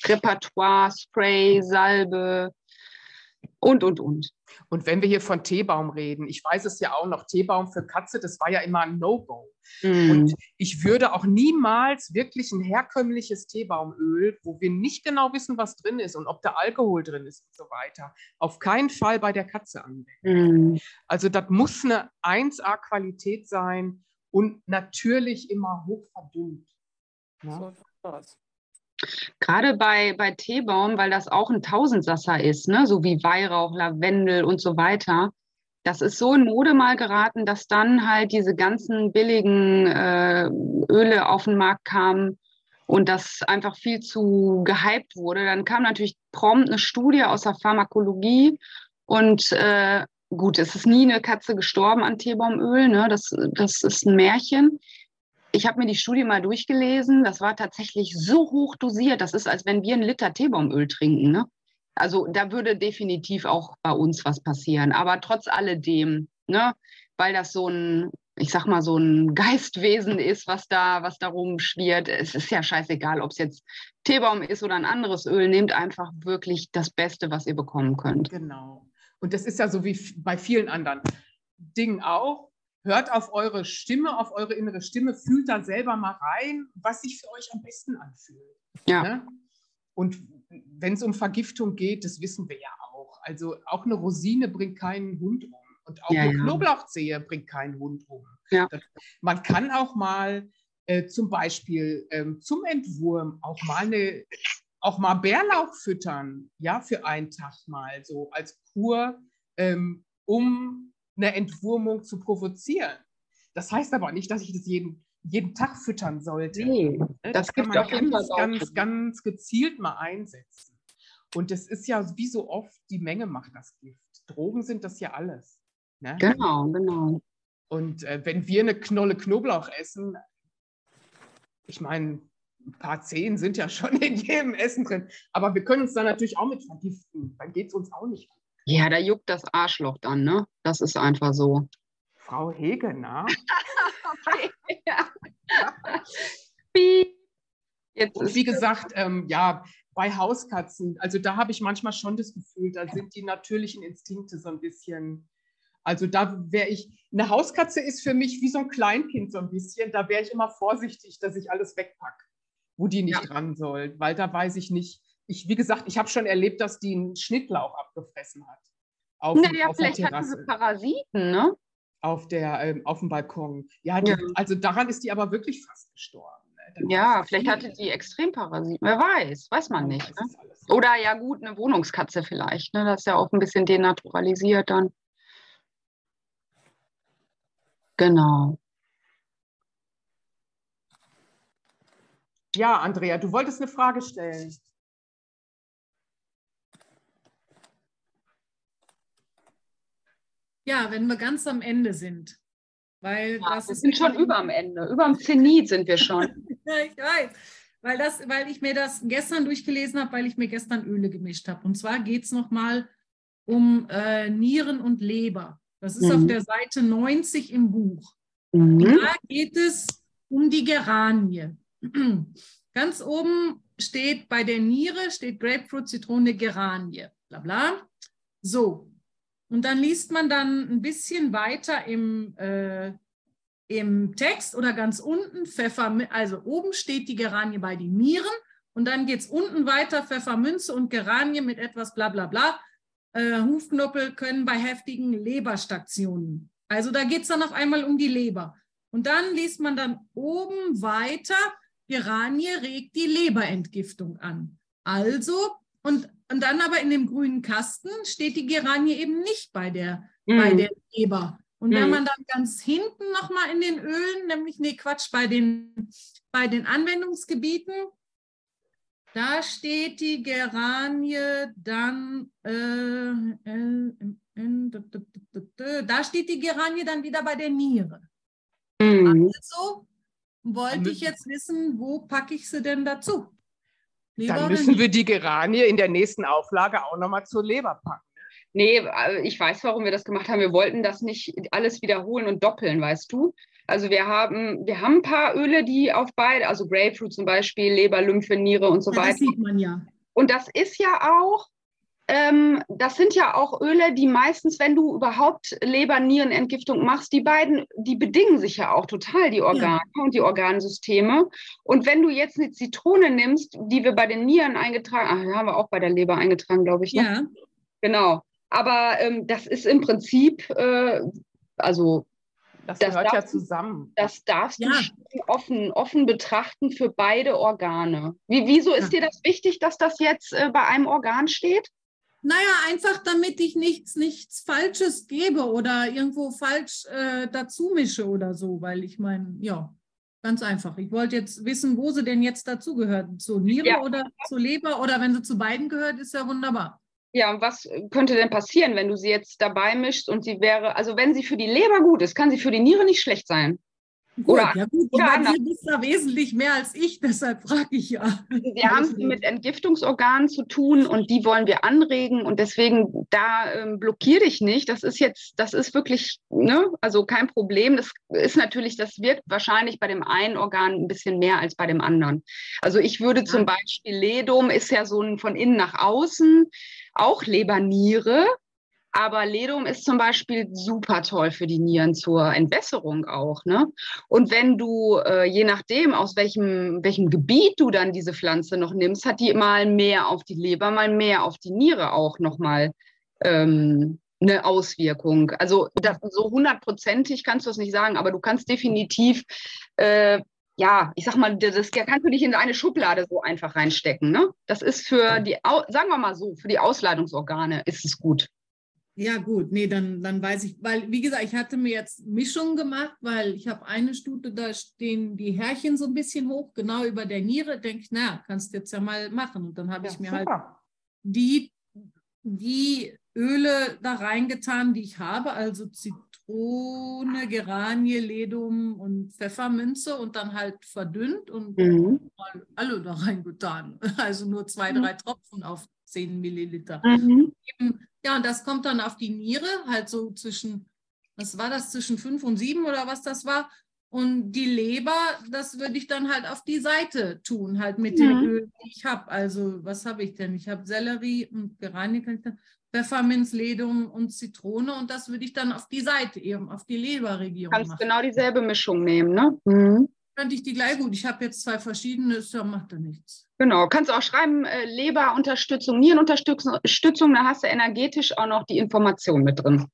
Repertoire, Spray, Salbe und, und, und. Und wenn wir hier von Teebaum reden, ich weiß es ja auch noch, Teebaum für Katze, das war ja immer ein No-Go. Mm. Und ich würde auch niemals wirklich ein herkömmliches Teebaumöl, wo wir nicht genau wissen, was drin ist und ob da Alkohol drin ist und so weiter, auf keinen Fall bei der Katze anwenden. Mm. Also das muss eine 1A-Qualität sein und natürlich immer hoch verdünnt. Ja? So Gerade bei, bei Teebaum, weil das auch ein Tausendsasser ist, ne? so wie Weihrauch, Lavendel und so weiter. Das ist so in Mode mal geraten, dass dann halt diese ganzen billigen äh, Öle auf den Markt kamen und das einfach viel zu gehypt wurde. Dann kam natürlich prompt eine Studie aus der Pharmakologie und äh, gut, es ist nie eine Katze gestorben an Teebaumöl, ne? das, das ist ein Märchen ich habe mir die Studie mal durchgelesen. Das war tatsächlich so hoch dosiert. Das ist, als wenn wir einen Liter Teebaumöl trinken. Ne? Also da würde definitiv auch bei uns was passieren. Aber trotz alledem, ne, weil das so ein, ich sag mal, so ein Geistwesen ist, was da, was da rumschwirrt. Es ist ja scheißegal, ob es jetzt Teebaum ist oder ein anderes Öl. Nehmt einfach wirklich das Beste, was ihr bekommen könnt. Genau. Und das ist ja so wie bei vielen anderen Dingen auch hört auf eure Stimme, auf eure innere Stimme, fühlt da selber mal rein, was sich für euch am besten anfühlt. Ja. Ne? Und wenn es um Vergiftung geht, das wissen wir ja auch. Also auch eine Rosine bringt keinen Hund um. Und auch ja, eine ja. Knoblauchzehe bringt keinen Hund um. Ja. Man kann auch mal äh, zum Beispiel ähm, zum Entwurm auch mal eine auch mal Bärlauch füttern, ja, für einen Tag mal so als Kur, ähm, um eine Entwurmung zu provozieren. Das heißt aber nicht, dass ich das jeden, jeden Tag füttern sollte. Nee, das, das kann man ganz, ganz, ganz gezielt mal einsetzen. Und es ist ja wie so oft, die Menge macht das Gift. Drogen sind das ja alles. Ne? Genau, genau. Und äh, wenn wir eine Knolle Knoblauch essen, ich meine, ein paar Zehen sind ja schon in jedem Essen drin, aber wir können uns da natürlich auch mit vergiften. Dann geht es uns auch nicht gut. Ja, da juckt das Arschloch dann, ne? Das ist einfach so. Frau Hegener. ja. Jetzt Und wie gesagt, ähm, ja, bei Hauskatzen, also da habe ich manchmal schon das Gefühl, da sind die natürlichen Instinkte so ein bisschen. Also da wäre ich, eine Hauskatze ist für mich wie so ein Kleinkind so ein bisschen. Da wäre ich immer vorsichtig, dass ich alles wegpacke, wo die nicht ja. dran soll, weil da weiß ich nicht, ich, wie gesagt, ich habe schon erlebt, dass die einen Schnittlauch abgefressen hat. Auf, naja, auf vielleicht hatten sie Parasiten, ne? Auf, der, ähm, auf dem Balkon. Ja, die, ja, also daran ist die aber wirklich fast gestorben. Ne? Ja, vielleicht hatte die Extremparasiten. Wer weiß, weiß man nicht. Ne? Oder ja gut, eine Wohnungskatze vielleicht. Ne? Das ist ja auch ein bisschen denaturalisiert dann. Genau. Ja, Andrea, du wolltest eine Frage stellen. Ja, wenn wir ganz am Ende sind. Weil ja, das wir sind schon über am Ende. Über am Zenit sind wir schon. ja, ich weiß. Weil, das, weil ich mir das gestern durchgelesen habe, weil ich mir gestern Öle gemischt habe. Und zwar geht es nochmal um äh, Nieren und Leber. Das ist mhm. auf der Seite 90 im Buch. Mhm. Da geht es um die Geranie. Ganz oben steht bei der Niere steht Grapefruit, Zitrone, Geranie. Bla bla. So, und dann liest man dann ein bisschen weiter im, äh, im Text oder ganz unten Pfeffer, also oben steht die Geranie bei den Nieren und dann geht es unten weiter Pfeffermünze und Geranie mit etwas bla bla bla. Äh, Hufknoppel können bei heftigen Leberstationen. Also da geht es dann auf einmal um die Leber. Und dann liest man dann oben weiter, Geranie regt die Leberentgiftung an. Also, und und dann aber in dem grünen Kasten steht die Geranie eben nicht bei der, mm. bei der Leber. Und wenn man dann ganz hinten nochmal in den Ölen, nämlich, nee, Quatsch, bei den, bei den Anwendungsgebieten, da steht die Geranie dann, äh, da steht die Geranie dann wieder bei der Niere. Mm. Also wollte ich jetzt wissen, wo packe ich sie denn dazu? Leber Dann müssen wir die Geranie in der nächsten Auflage auch nochmal zur Leber packen. Nee, äh, ich weiß, warum wir das gemacht haben. Wir wollten das nicht alles wiederholen und doppeln, weißt du? Also wir haben, wir haben ein paar Öle, die auf beide, also Grapefruit zum Beispiel, Leber, Lymphe, Niere und so ja, weiter. Das sieht man ja. Und das ist ja auch, ähm, das sind ja auch Öle, die meistens, wenn du überhaupt Leber-Nieren-Entgiftung machst, die beiden, die bedingen sich ja auch total, die Organe ja. und die Organsysteme. Und wenn du jetzt eine Zitrone nimmst, die wir bei den Nieren eingetragen, ach, haben wir auch bei der Leber eingetragen, glaube ich. Ne? Ja. Genau. Aber ähm, das ist im Prinzip, äh, also das, das gehört ja zusammen. Das darfst ja. du offen, offen betrachten für beide Organe. Wie, wieso ist ja. dir das wichtig, dass das jetzt äh, bei einem Organ steht? Naja, einfach damit ich nichts, nichts Falsches gebe oder irgendwo falsch äh, dazu mische oder so, weil ich meine, ja, ganz einfach. Ich wollte jetzt wissen, wo sie denn jetzt dazugehört. Zur Niere ja. oder zur Leber oder wenn sie zu beiden gehört, ist ja wunderbar. Ja, und was könnte denn passieren, wenn du sie jetzt dabei mischst und sie wäre, also wenn sie für die Leber gut ist, kann sie für die Niere nicht schlecht sein. Gut, oder, ja gut, meine, ihr wisst da wesentlich mehr als ich, deshalb frage ich ja. Wir haben es mit Entgiftungsorganen zu tun und die wollen wir anregen und deswegen da ähm, blockiere dich nicht. Das ist jetzt, das ist wirklich, ne, also kein Problem. Das ist natürlich, das wirkt wahrscheinlich bei dem einen Organ ein bisschen mehr als bei dem anderen. Also ich würde zum Beispiel Ledum ist ja so ein von innen nach außen auch Leberniere. Aber Ledum ist zum Beispiel super toll für die Nieren zur Entwässerung auch. Ne? Und wenn du, äh, je nachdem, aus welchem, welchem Gebiet du dann diese Pflanze noch nimmst, hat die mal mehr auf die Leber, mal mehr auf die Niere auch nochmal ähm, eine Auswirkung. Also das, so hundertprozentig kannst du es nicht sagen, aber du kannst definitiv äh, ja, ich sag mal, das kannst du nicht in eine Schublade so einfach reinstecken. Ne? Das ist für die, sagen wir mal so, für die Ausleitungsorgane ist es gut. Ja, gut, nee, dann, dann weiß ich, weil, wie gesagt, ich hatte mir jetzt Mischungen gemacht, weil ich habe eine Stute, da stehen die Härchen so ein bisschen hoch, genau über der Niere, denke ich, na, kannst du jetzt ja mal machen. Und dann habe ja, ich mir halt super. halt die, die Öle da reingetan, die ich habe, also Zitrone, Geranie, Ledum und Pfefferminze und dann halt verdünnt und mhm. alle da reingetan. Also nur zwei, mhm. drei Tropfen auf 10 Milliliter. Mhm. Ja, und das kommt dann auf die Niere, halt so zwischen, was war das, zwischen fünf und sieben oder was das war. Und die Leber, das würde ich dann halt auf die Seite tun, halt mit mhm. dem Öl, die ich habe. Also, was habe ich denn? Ich habe Sellerie und gereinigt, Pfefferminz, Ledum und Zitrone und das würde ich dann auf die Seite eben, auf die Leberregion Kannst machen. genau dieselbe Mischung nehmen, ne? Mhm. Könnte ich die gleich gut. Ich habe jetzt zwei verschiedene, das macht da nichts. Genau, kannst du auch schreiben, äh, Leberunterstützung, Nierenunterstützung, da hast du energetisch auch noch die Information mit drin.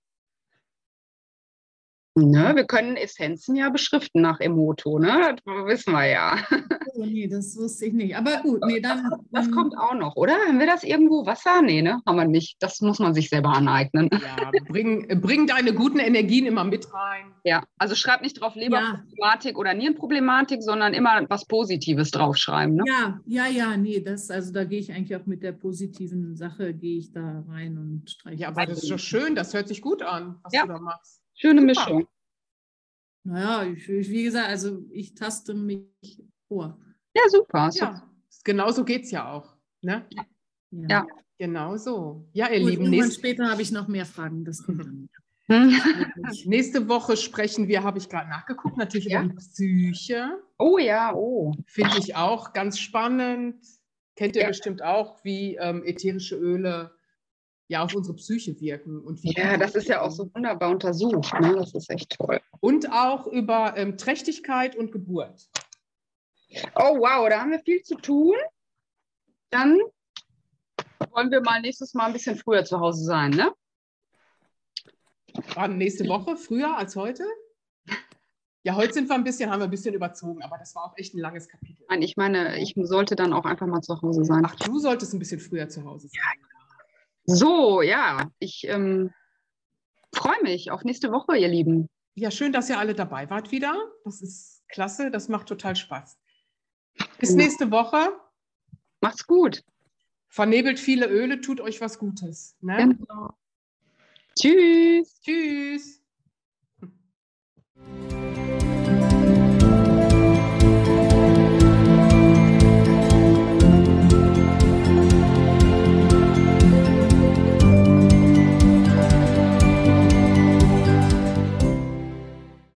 Ne, wir können Essenzen ja beschriften nach Emoto, ne? Das wissen wir ja. Oh, nee, das wusste ich nicht. Aber gut, nee, dann. Das, das kommt auch noch, oder? Haben wir das irgendwo Wasser? Nee, ne? Haben wir nicht. Das muss man sich selber aneignen. Ja, bring, bring deine guten Energien immer mit rein. Ja, also schreib nicht drauf Leberproblematik ja. oder Nierenproblematik, sondern immer was Positives draufschreiben. Ne? Ja, ja, ja, nee, das, also da gehe ich eigentlich auch mit der positiven Sache, gehe ich da rein und streiche. Ja, aber das ist doch schön, das hört sich gut an, was ja. du da machst. Schöne Super. Mischung. Naja, ich, wie gesagt, also ich taste mich vor. Ja, super. Ja, genau so geht es ja auch. Ne? Ja. ja. Genau so. Ja, ihr Gut, Lieben. Nächst... später habe ich noch mehr Fragen. Das kommt dann. Nächste Woche sprechen wir, habe ich gerade nachgeguckt, natürlich ja. über Psyche. Oh ja, oh. Finde ich auch ganz spannend. Kennt ihr ja. bestimmt auch, wie ähm, ätherische Öle ja auf unsere Psyche wirken. Und ja, das ist ja auch so wunderbar untersucht. Ne? Das ist echt toll. Und auch über ähm, Trächtigkeit und Geburt. Oh wow, da haben wir viel zu tun. Dann wollen wir mal nächstes Mal ein bisschen früher zu Hause sein, ne? Wann nächste Woche früher als heute? Ja, heute sind wir ein bisschen, haben wir ein bisschen überzogen, aber das war auch echt ein langes Kapitel. Nein, ich meine, ich sollte dann auch einfach mal zu Hause sein. Ach, du solltest ein bisschen früher zu Hause sein. Ja, so, ja, ich ähm, freue mich auf nächste Woche, ihr Lieben. Ja, schön, dass ihr alle dabei wart wieder. Das ist klasse, das macht total Spaß. Bis nächste Woche. Macht's gut. Vernebelt viele Öle, tut euch was Gutes. Ne? Genau. Tschüss. Tschüss.